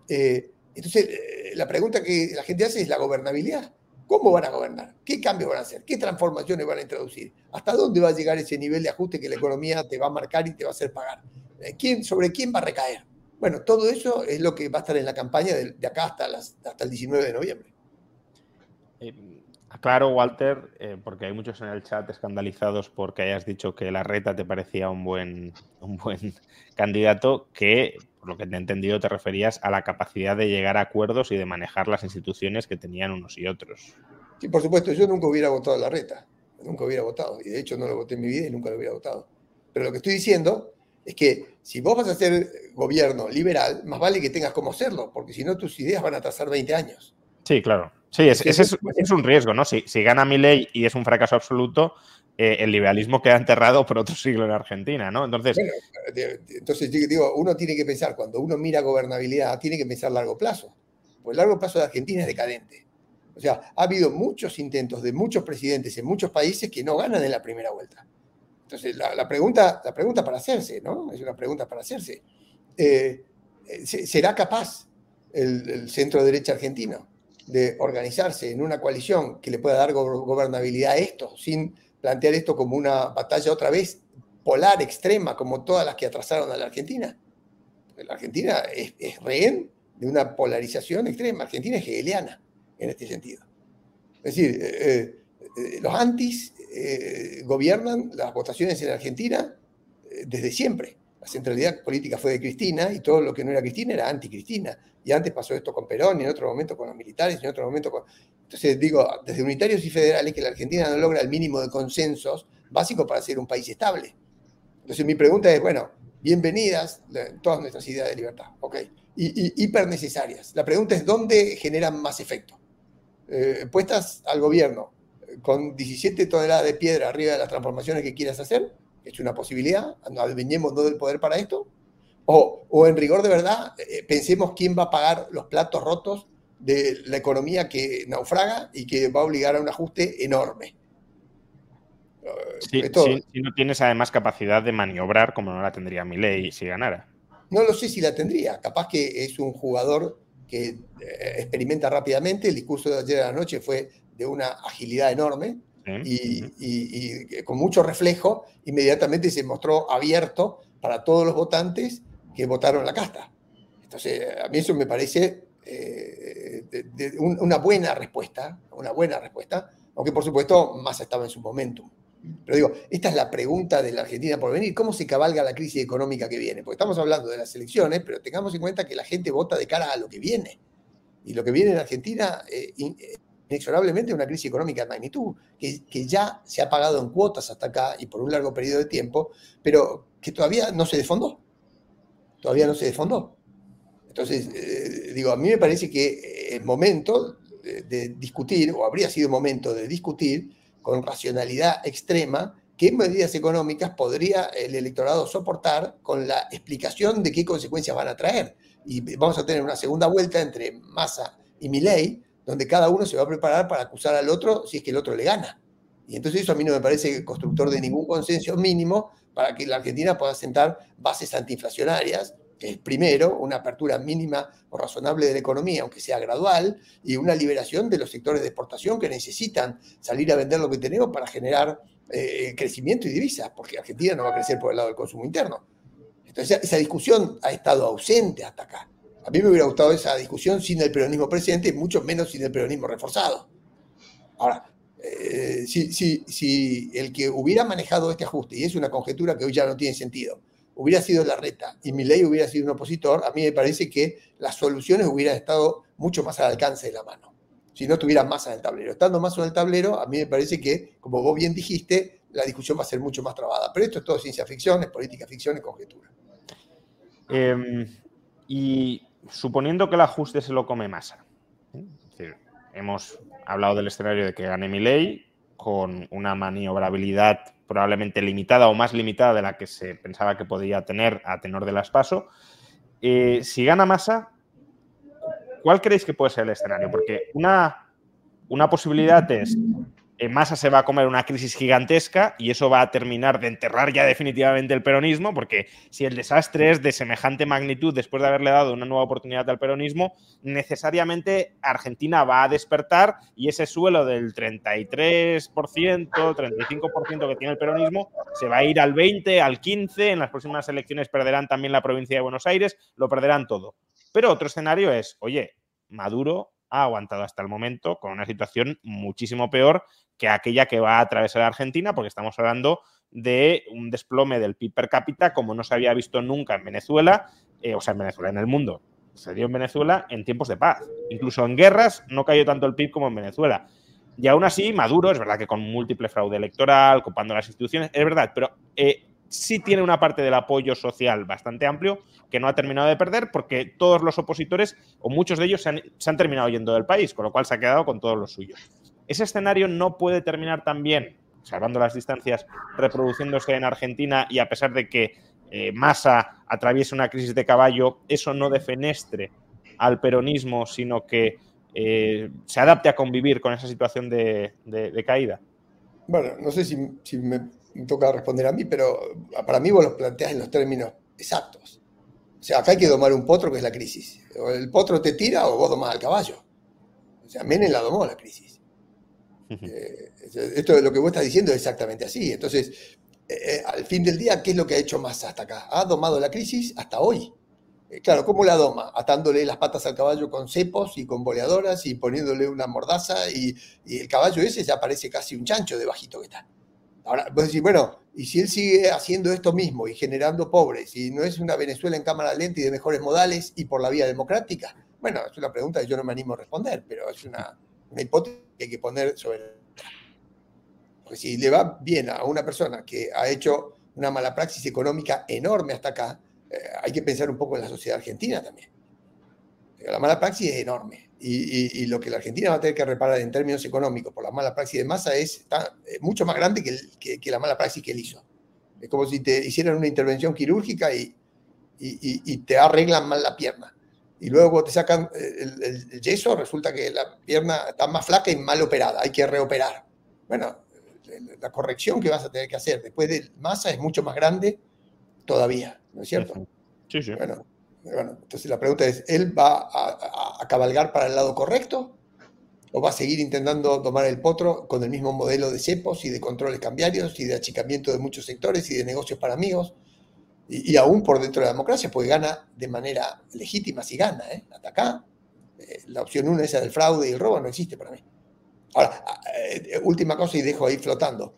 Eh, entonces, eh, la pregunta que la gente hace es la gobernabilidad. ¿Cómo van a gobernar? ¿Qué cambios van a hacer? ¿Qué transformaciones van a introducir? ¿Hasta dónde va a llegar ese nivel de ajuste que la economía te va a marcar y te va a hacer pagar? ¿Quién, ¿Sobre quién va a recaer? Bueno, todo eso es lo que va a estar en la campaña de, acá hasta, hasta el 19 de noviembre. Claro, Walter, eh, porque hay muchos en el chat escandalizados porque hayas dicho que la reta te parecía un buen, un buen candidato, que por lo que te he entendido te referías a la capacidad de llegar a acuerdos y de manejar las instituciones que tenían unos y otros. Sí, por supuesto, yo nunca hubiera votado a la reta, nunca hubiera votado, y de hecho no lo voté en mi vida y nunca lo hubiera votado. Pero lo que estoy diciendo es que si vos vas a ser gobierno liberal, más vale que tengas cómo hacerlo, porque si no tus ideas van a trazar 20 años. Sí, claro. Sí, ese es, un riesgo, ¿no? Si, si gana mi ley y es un fracaso absoluto, eh, el liberalismo queda enterrado por otro siglo en Argentina, ¿no? Entonces, entonces digo, uno tiene que pensar, cuando uno mira gobernabilidad, tiene que pensar a largo plazo. Pues el largo plazo de Argentina es decadente. O sea, ha habido muchos intentos de muchos presidentes en muchos países que no ganan en la primera vuelta. Entonces, la, pregunta, la pregunta para hacerse, ¿no? Es una pregunta para hacerse. Eh, eh, ¿Será capaz el, el centro derecha argentino de organizarse en una coalición que le pueda dar gobernabilidad a esto, sin plantear esto como una batalla otra vez polar, extrema, como todas las que atrasaron a la Argentina. La Argentina es, rehén de una polarización extrema. Argentina es hegeliana en este sentido. Es decir, eh, eh, los antis eh, gobiernan las votaciones en Argentina desde siempre. La centralidad política fue de Cristina y todo lo que no era Cristina era anti-Cristina y antes pasó esto con Perón, y en otro momento con los militares, y en otro momento con... Entonces, digo, desde unitarios y federales, que la Argentina no logra el mínimo de consensos básicos para ser un país estable. Entonces, mi pregunta es, bueno, bienvenidas todas nuestras ideas de libertad, ¿ok? Y, hiper necesarias. La pregunta es, ¿dónde generan más efecto? Eh, puestas al gobierno con 17 toneladas de piedra arriba de las transformaciones que quieras hacer, es una posibilidad, adveñemos todo el poder para esto, o, en rigor de verdad, eh, pensemos quién va a pagar los platos rotos de la economía que naufraga y que va a obligar a un ajuste enorme. si no tienes además capacidad de maniobrar como no la tendría Milei si ganara. No lo sé si la tendría. Capaz que es un jugador que eh, experimenta rápidamente. El discurso de ayer a la noche fue de una agilidad enorme y, con mucho reflejo. Inmediatamente se mostró abierto para todos los votantes que votaron la casta. Entonces, a mí eso me parece eh, una buena respuesta, una buena respuesta, aunque por supuesto más estaba en su momento. Pero digo, esta es la pregunta de la Argentina por venir. ¿Cómo se cabalga la crisis económica que viene? Porque estamos hablando de las elecciones, pero tengamos en cuenta que la gente vota de cara a lo que viene. Y lo que viene en Argentina, eh, inexorablemente, una crisis económica de magnitud, que, que, ya se ha pagado en cuotas hasta acá y por un largo periodo de tiempo, pero que todavía no se desfondó. Todavía no se desfondó. Entonces, eh, digo, a mí me parece que es momento de discutir, o habría sido momento de discutir, con racionalidad extrema qué medidas económicas podría el electorado soportar con la explicación de qué consecuencias van a traer. Y vamos a tener una segunda vuelta entre Massa y Milei, donde cada uno se va a preparar para acusar al otro si es que el otro le gana. Y entonces eso a mí no me parece constructor de ningún consenso mínimo para que la Argentina pueda sentar bases antiinflacionarias que es primero una apertura mínima o razonable de la economía, aunque sea gradual, y una liberación de los sectores de exportación que necesitan salir a vender lo que tenemos para generar eh, crecimiento y divisas, porque Argentina no va a crecer por el lado del consumo interno. Entonces, esa discusión ha estado ausente hasta acá. A mí me hubiera gustado esa discusión sin el peronismo presente, mucho menos sin el peronismo reforzado. Ahora, eh, si, si el que hubiera manejado este ajuste, y es una conjetura que hoy ya no tiene sentido, hubiera sido la reta y mi ley hubiera sido un opositor, a mí me parece que las soluciones hubieran estado mucho más al alcance de la mano. Si no tuviera más en el tablero. Estando más en el tablero, a mí me parece que, como vos bien dijiste, la discusión va a ser mucho más trabada. Pero esto es todo ciencia ficción, es política ficción, es conjetura. Em, y suponiendo que el ajuste se lo come masa. hemos hablado del escenario de que gane mi ley con una maniobrabilidad probablemente limitada o más limitada de la que se pensaba que podía tener a tenor de las paso. Eh, si gana masa, ¿cuál creéis que puede ser el escenario? Porque una, una posibilidad es Massa se va a comer una crisis gigantesca y eso va a terminar de enterrar ya definitivamente el peronismo, porque si el desastre es de semejante magnitud después de haberle dado una nueva oportunidad al peronismo, necesariamente Argentina va a despertar y ese suelo del 33%, 35% que tiene el peronismo se va a ir al 20, al 15, en las próximas elecciones perderán también la provincia de Buenos Aires, lo perderán todo. Pero otro escenario es, oye, Maduro ha aguantado hasta el momento con una situación muchísimo peor que aquella que va a atravesar Argentina, porque estamos hablando de un desplome del PIB per cápita como no se había visto nunca en Venezuela, eh, o sea, en Venezuela, en el mundo. Se dio en Venezuela en tiempos de paz. Incluso en guerras no cayó tanto el PIB como en Venezuela. Y aún así, Maduro, es verdad que con múltiple fraude electoral, copando las instituciones, es verdad, pero eh, sí tiene una parte del apoyo social bastante amplio que no ha terminado de perder porque todos los opositores, o muchos de ellos, se han, terminado yendo del país, con lo cual se ha quedado con todos los suyos. Ese escenario no puede terminar también, salvando las distancias, reproduciéndose en Argentina y a pesar de que eh, Massa atraviese una crisis de caballo, eso no defenestre al peronismo, sino que eh, se adapte a convivir con esa situación de, caída. Bueno, no sé si, si me me toca responder a mí, pero para mí vos lo planteás en los términos exactos. O sea, acá hay que domar un potro que es la crisis. O el potro te tira o vos domás al caballo. O sea, Menem la domó la crisis. Eh, esto es lo que vos estás diciendo es exactamente así. Entonces, eh, eh, al fin del día, ¿qué es lo que ha hecho más hasta acá? Ha domado la crisis hasta hoy. claro, ¿cómo la doma? Atándole las patas al caballo con cepos y con boleadoras y poniéndole una mordaza y, y el caballo ese ya parece casi un chancho de bajito que está. Ahora, vos decís, bueno, y si él sigue haciendo esto mismo y generando pobres, y no es una Venezuela en cámara lenta y de mejores modales y por la vía democrática, bueno, es una pregunta que yo no me animo a responder, pero es una, hipótesis que hay que poner sobre. Porque si le va bien a una persona que ha hecho una mala praxis económica enorme hasta acá, eh, hay que pensar un poco en la sociedad argentina también. La mala praxis es enorme y, lo que la Argentina va a tener que reparar en términos económicos por la mala praxis de masa es mucho más grande que, la mala praxis que él hizo. Es como si te hicieran una intervención quirúrgica y, te arreglan mal la pierna. Y luego te sacan el, yeso, resulta que la pierna está más flaca y mal operada, hay que reoperar. Bueno, la corrección que vas a tener que hacer después de masa es mucho más grande todavía, ¿no es cierto? Sí, sí. Bueno, bueno, entonces la pregunta es, ¿él va a, cabalgar para el lado correcto? ¿O va a seguir intentando tomar el potro con el mismo modelo de cepos y de controles cambiarios y de achicamiento de muchos sectores y de negocios para amigos? Y, aún por dentro de la democracia, porque gana de manera legítima si gana. ¿eh? Hasta acá, eh, la opción una, esa del fraude y el robo, no existe para mí. Ahora, eh, última cosa y dejo ahí flotando.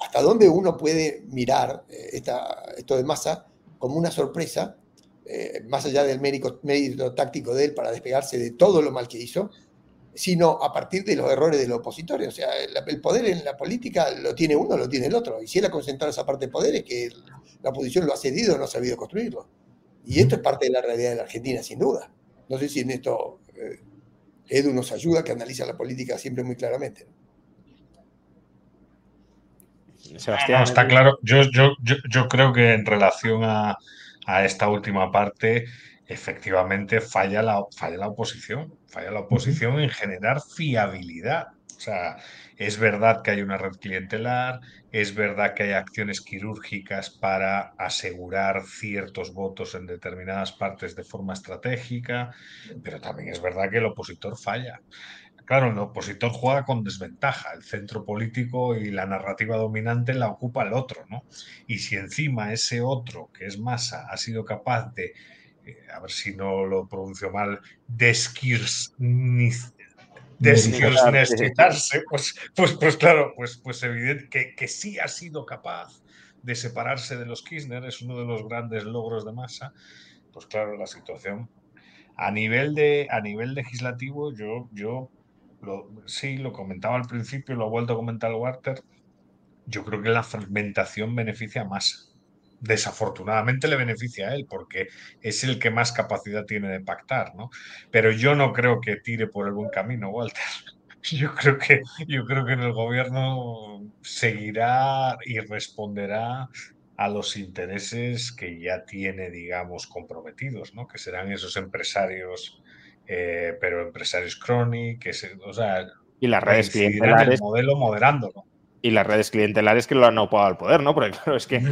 ¿Hasta dónde uno puede mirar esta, esto de masa como una sorpresa, más allá del mérito, mérito táctico de él para despegarse de todo lo mal que hizo? sino a partir de los errores de los opositores. O sea, el, poder en la política lo tiene uno, lo tiene el otro. Y si él ha concentrado esa parte de poder es que la oposición lo ha cedido, no ha sabido construirlo. Y esto es parte de la realidad de la Argentina, sin duda. No sé si en esto eh, Edu nos ayuda, que analiza la política siempre muy claramente. Sebastián, está claro. Yo, yo, yo, creo que en relación a, a esta última parte, efectivamente falla la, falla la oposición, falla la oposición en generar fiabilidad. O sea, es verdad que hay una red clientelar, es verdad que hay acciones quirúrgicas para asegurar ciertos votos en determinadas partes de forma estratégica, pero también es verdad que el opositor falla. Claro, el opositor juega con desventaja, el centro político y la narrativa dominante la ocupa el otro, ¿no? Y si encima ese otro, que es masa, ha sido capaz de a ver si no lo pronuncio mal, desquirsnecitarse, pues, pues, pues claro, pues, pues evidente que, que sí ha sido capaz de separarse de los Kirchner, es uno de los grandes logros de masa, pues claro, la situación a nivel, de, a nivel legislativo, yo, yo lo, sí lo comentaba al principio, lo ha vuelto a comentar Walter, yo creo que la fragmentación beneficia masa desafortunadamente le beneficia a él porque es el que más capacidad tiene de pactar, ¿no? Pero yo no creo que tire por el buen camino, Walter. Yo creo que, yo creo que en el gobierno seguirá y responderá a los intereses que ya tiene, digamos, comprometidos, ¿no? Que serán esos empresarios, eh, pero empresarios crónicos, que se, o sea, y las redes clientelares. El modelo moderándolo y las redes clientelares que lo han ocupado al poder, ¿no? Porque claro, es que...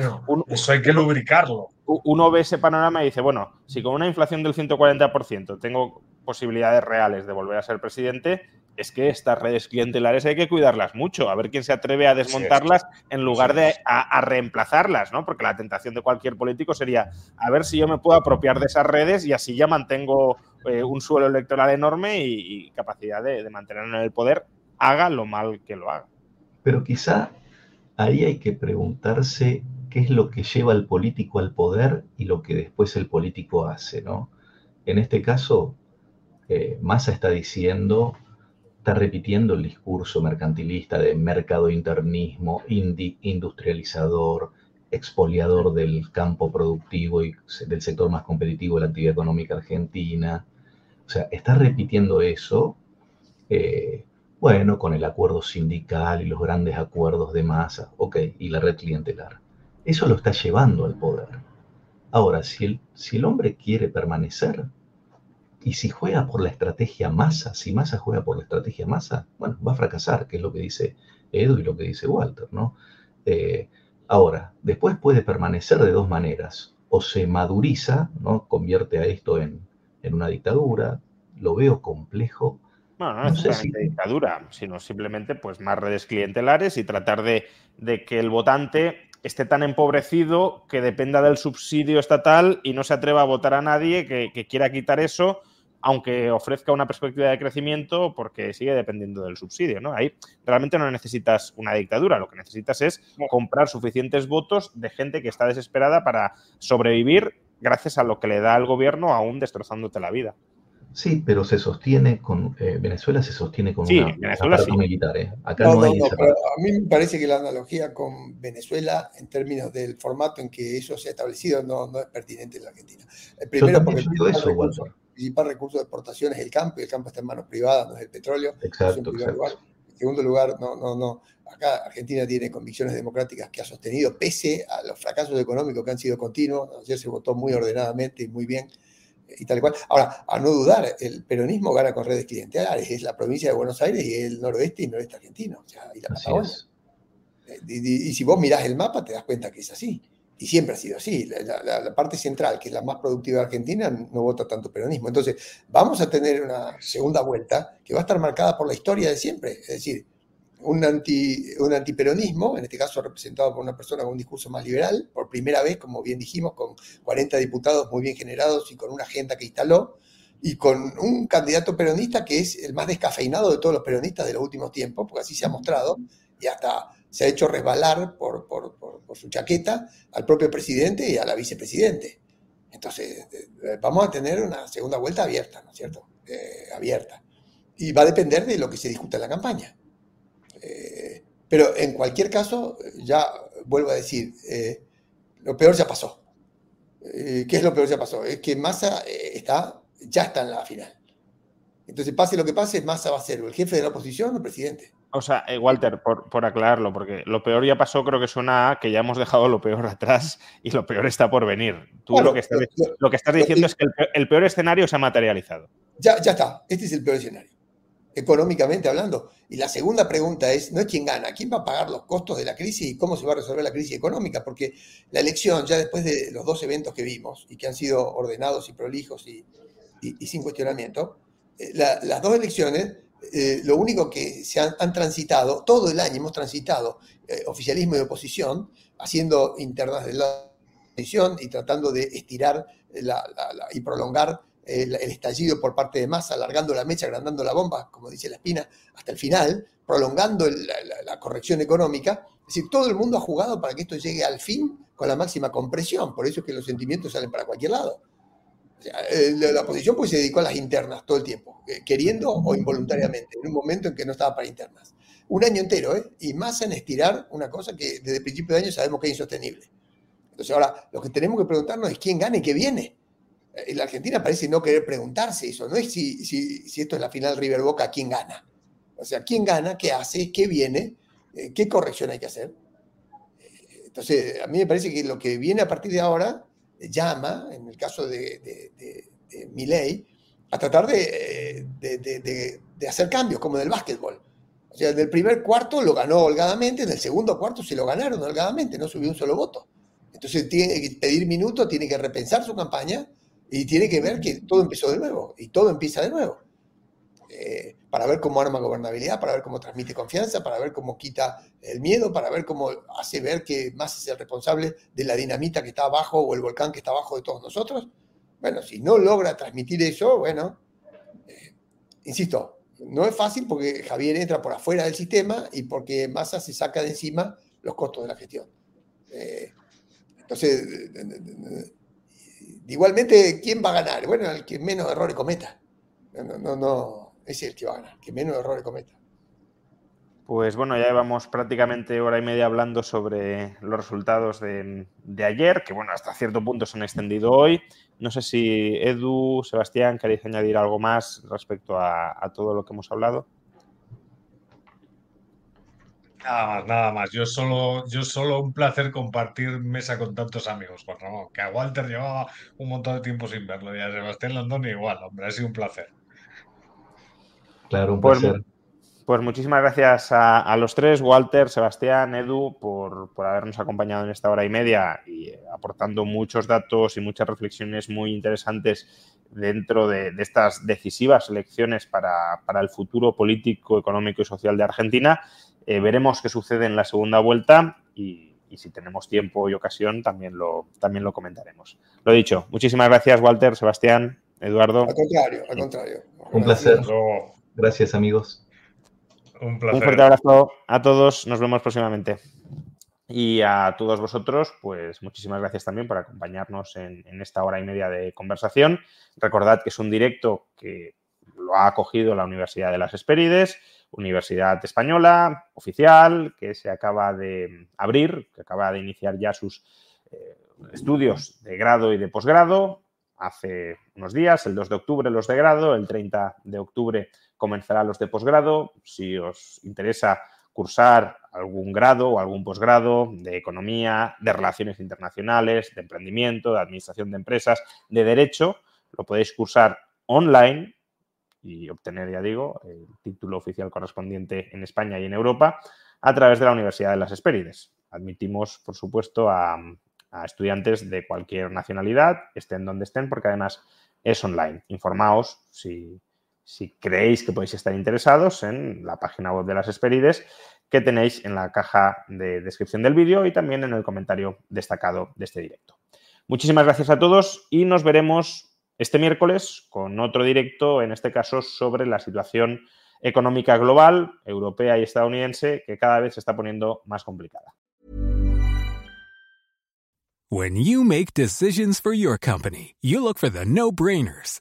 eso hay que lubricarlo. Uno ve ese panorama y dice, bueno, si con una inflación del 140% tengo posibilidades reales de volver a ser presidente, es que estas redes clientelares hay que cuidarlas mucho, a ver quién se atreve a desmontarlas en lugar de a, reemplazarlas, ¿no? Porque la tentación de cualquier político sería a ver si yo me puedo apropiar de esas redes y así ya mantengo eh, un suelo electoral enorme y, capacidad de, de mantenerlo en el poder, haga lo mal que lo haga. Pero quizá ahí hay que preguntarse qué es lo que lleva al político al poder y lo que después el político hace, ¿no? En este caso, eh, Massa está diciendo, está repitiendo el discurso mercantilista de mercado internismo, industrializador, expoliador del campo productivo y del sector más competitivo de la actividad económica argentina. O sea, está repitiendo eso eh, bueno, con el acuerdo sindical y los grandes acuerdos de masa, ok, y la red clientelar. Eso lo está llevando al poder. Ahora, si el, si el hombre quiere permanecer y si juega por la estrategia masa, si masa juega por la estrategia masa, bueno, va a fracasar, que es lo que dice Edu y lo que dice Walter, ¿no? Eh, ahora, después puede permanecer de dos maneras. O se maduriza, ¿no? Convierte a esto en, en una dictadura. Lo veo complejo no, no, es solamente dictadura, sino simplemente pues más redes clientelares y tratar de, que el votante esté tan empobrecido que dependa del subsidio estatal y no se atreva a votar a nadie que, quiera quitar eso, aunque ofrezca una perspectiva de crecimiento, porque sigue dependiendo del subsidio. ¿no? Ahí realmente no necesitas una dictadura, lo que necesitas es comprar suficientes votos de gente que está desesperada para sobrevivir gracias a lo que le da al gobierno, aún destrozándote la vida. Sí, pero se sostiene con. Eh, Venezuela se sostiene con sí, una, Venezuela militar. ¿eh? Acá no, hay a mí me parece que la analogía con Venezuela, en términos del formato en que eso se ha establecido, no, no es pertinente en la Argentina. El primero, porque el principal, eso, recurso, principal recurso de exportación es el campo, y el campo está en manos privadas, no es el petróleo. Exacto, en segundo lugar, no, no, no. Acá Argentina tiene convicciones democráticas que ha sostenido, pese a los fracasos económicos que han sido continuos. Ayer se votó muy ordenadamente y muy bien y tal cual. Ahora, a no dudar, el peronismo gana con redes clientelares, es la provincia de Buenos Aires y el noroeste y noroeste argentino, o sea, y la Patagonia. Eh, y, si vos mirás el mapa, te das cuenta que es así. Y siempre ha sido así. La, parte central, que es la más productiva de Argentina, no vota tanto peronismo. Entonces, vamos a tener una segunda vuelta que va a estar marcada por la historia de siempre. Es decir, un, anti, un antiperonismo, en este caso representado por una persona con un discurso más liberal, por primera vez, como bien dijimos, con 40 diputados muy bien generados y con una agenda que instaló, y con un candidato peronista que es el más descafeinado de todos los peronistas de los últimos tiempos, porque así se ha mostrado, y hasta se ha hecho resbalar por, por, su chaqueta al propio presidente y a la vicepresidente. Entonces, eh, vamos a tener una segunda vuelta abierta, ¿no es cierto? Eh, abierta. Y va a depender de lo que se discuta en la campaña. Eh, pero en cualquier caso, ya vuelvo a decir, lo peor ya pasó. ¿Qué es lo peor ya pasó? Es que Massa está, ya está en la final. Entonces, pase lo que pase, Massa va a ser el jefe de la oposición o el presidente. O sea, eh, Walter, por, aclararlo, porque lo peor ya pasó, creo que suena a que ya hemos dejado lo peor atrás y lo peor está por venir. Tú lo, que estás, lo, que estás, diciendo es que el, peor escenario se ha materializado. Ya, ya está, este es el peor escenario, económicamente hablando. Y la segunda pregunta es, no es quién gana, quién va a pagar los costos de la crisis y cómo se va a resolver la crisis económica, porque la elección, ya después de los dos eventos que vimos y que han sido ordenados y prolijos y, sin cuestionamiento, eh, las dos elecciones eh, lo único que se han, transitado, todo el año hemos transitado eh, oficialismo y oposición, haciendo internas de la oposición y tratando de estirar y prolongar el, estallido por parte de Massa, alargando la mecha, agrandando la bomba, como dice la espina, hasta el final, prolongando la, corrección económica. Es decir, todo el mundo ha jugado para que esto llegue al fin con la máxima compresión, por eso es que los sentimientos salen para cualquier lado. Eh, la oposición pues se dedicó a las internas todo el tiempo, eh, queriendo o involuntariamente, en un momento en que no estaba para internas. Un año entero, ¿eh? Y más en estirar una cosa que desde el principio de año sabemos que es insostenible. Entonces ahora lo que tenemos que preguntarnos es quién gana y qué viene. En eh, la Argentina parece no querer preguntarse eso, no es si, si, si esto es la final River Boca, quién gana. O sea, quién gana, qué hace, qué viene, qué corrección hay que hacer. Entonces, a mí me parece que lo que viene a partir de ahora llama, en el caso de, de, a tratar de, hacer cambios, como en el básquetbol. O sea, del primer cuarto lo ganó holgadamente, en el segundo cuarto se lo ganaron holgadamente, no subió un solo voto. Entonces tiene que pedir minutos, tiene que repensar su campaña y tiene que ver que todo empezó de nuevo y todo empieza de nuevo. Eh, para ver cómo arma gobernabilidad, para ver cómo transmite confianza, para ver cómo quita el miedo, para ver cómo hace ver que más es el responsable de la dinamita que está abajo o el volcán que está abajo de todos nosotros. Bueno, si no logra transmitir eso, bueno, eh, insisto, no es fácil porque Javier entra por afuera del sistema y porque Massa se saca de encima los costos de la gestión. Eh, entonces, igualmente, ¿quién va a ganar? Bueno, el que menos errores cometa. No, no, no, es el que va a ganar, que menos errores cometa. Pues bueno, ya llevamos prácticamente hora y media hablando sobre los resultados de, ayer, que bueno, hasta cierto punto se han extendido hoy. No sé si Edu, Sebastián, queréis añadir algo más respecto a, todo lo que hemos hablado. Nada más, nada más. Yo solo, yo solo un placer compartir mesa con tantos amigos, Juan Ramón. Que a Walter llevaba un montón de tiempo sin verlo y a Sebastián Landón igual, hombre, ha sido un placer. Claro, un pues, placer. Pues, muchísimas gracias a, los tres, Walter, Sebastián, Edu, por, habernos acompañado en esta hora y media y eh, aportando muchos datos y muchas reflexiones muy interesantes dentro de, estas decisivas elecciones para, el futuro político, económico y social de Argentina. Eh, veremos qué sucede en la segunda vuelta y, si tenemos tiempo y ocasión también lo, también lo comentaremos. Lo dicho, muchísimas gracias, Walter, Sebastián, Eduardo. Al contrario, al contrario. Un placer. Gracias, amigos. Un, fuerte abrazo a todos. Nos vemos próximamente. Y a todos vosotros, pues muchísimas gracias también por acompañarnos en, esta hora y media de conversación. Recordad que es un directo que lo ha acogido la Universidad de las Espérides, Universidad Española, oficial, que se acaba de abrir, que acaba de iniciar ya sus eh, estudios de grado y de posgrado. Hace unos días, el 2 de octubre los de grado, el 30 de octubre comenzará los de posgrado. Si os interesa cursar algún grado o algún posgrado de economía, de relaciones internacionales, de emprendimiento, de administración de empresas, de derecho, lo podéis cursar online y obtener, ya digo, el título oficial correspondiente en España y en Europa a través de la Universidad de las Espérides. Admitimos, por supuesto, a estudiantes de cualquier nacionalidad, estén donde estén, porque además es online. Informaos si, si creéis que podéis estar interesados en la página web de las Esperides que tenéis en la caja de descripción del vídeo y también en el comentario destacado de este directo. Muchísimas gracias a todos y nos veremos este miércoles con otro directo, en este caso sobre la situación económica global, europea y estadounidense, que cada vez se está poniendo más complicada. When you make decisions for your company, you look for the no-brainers.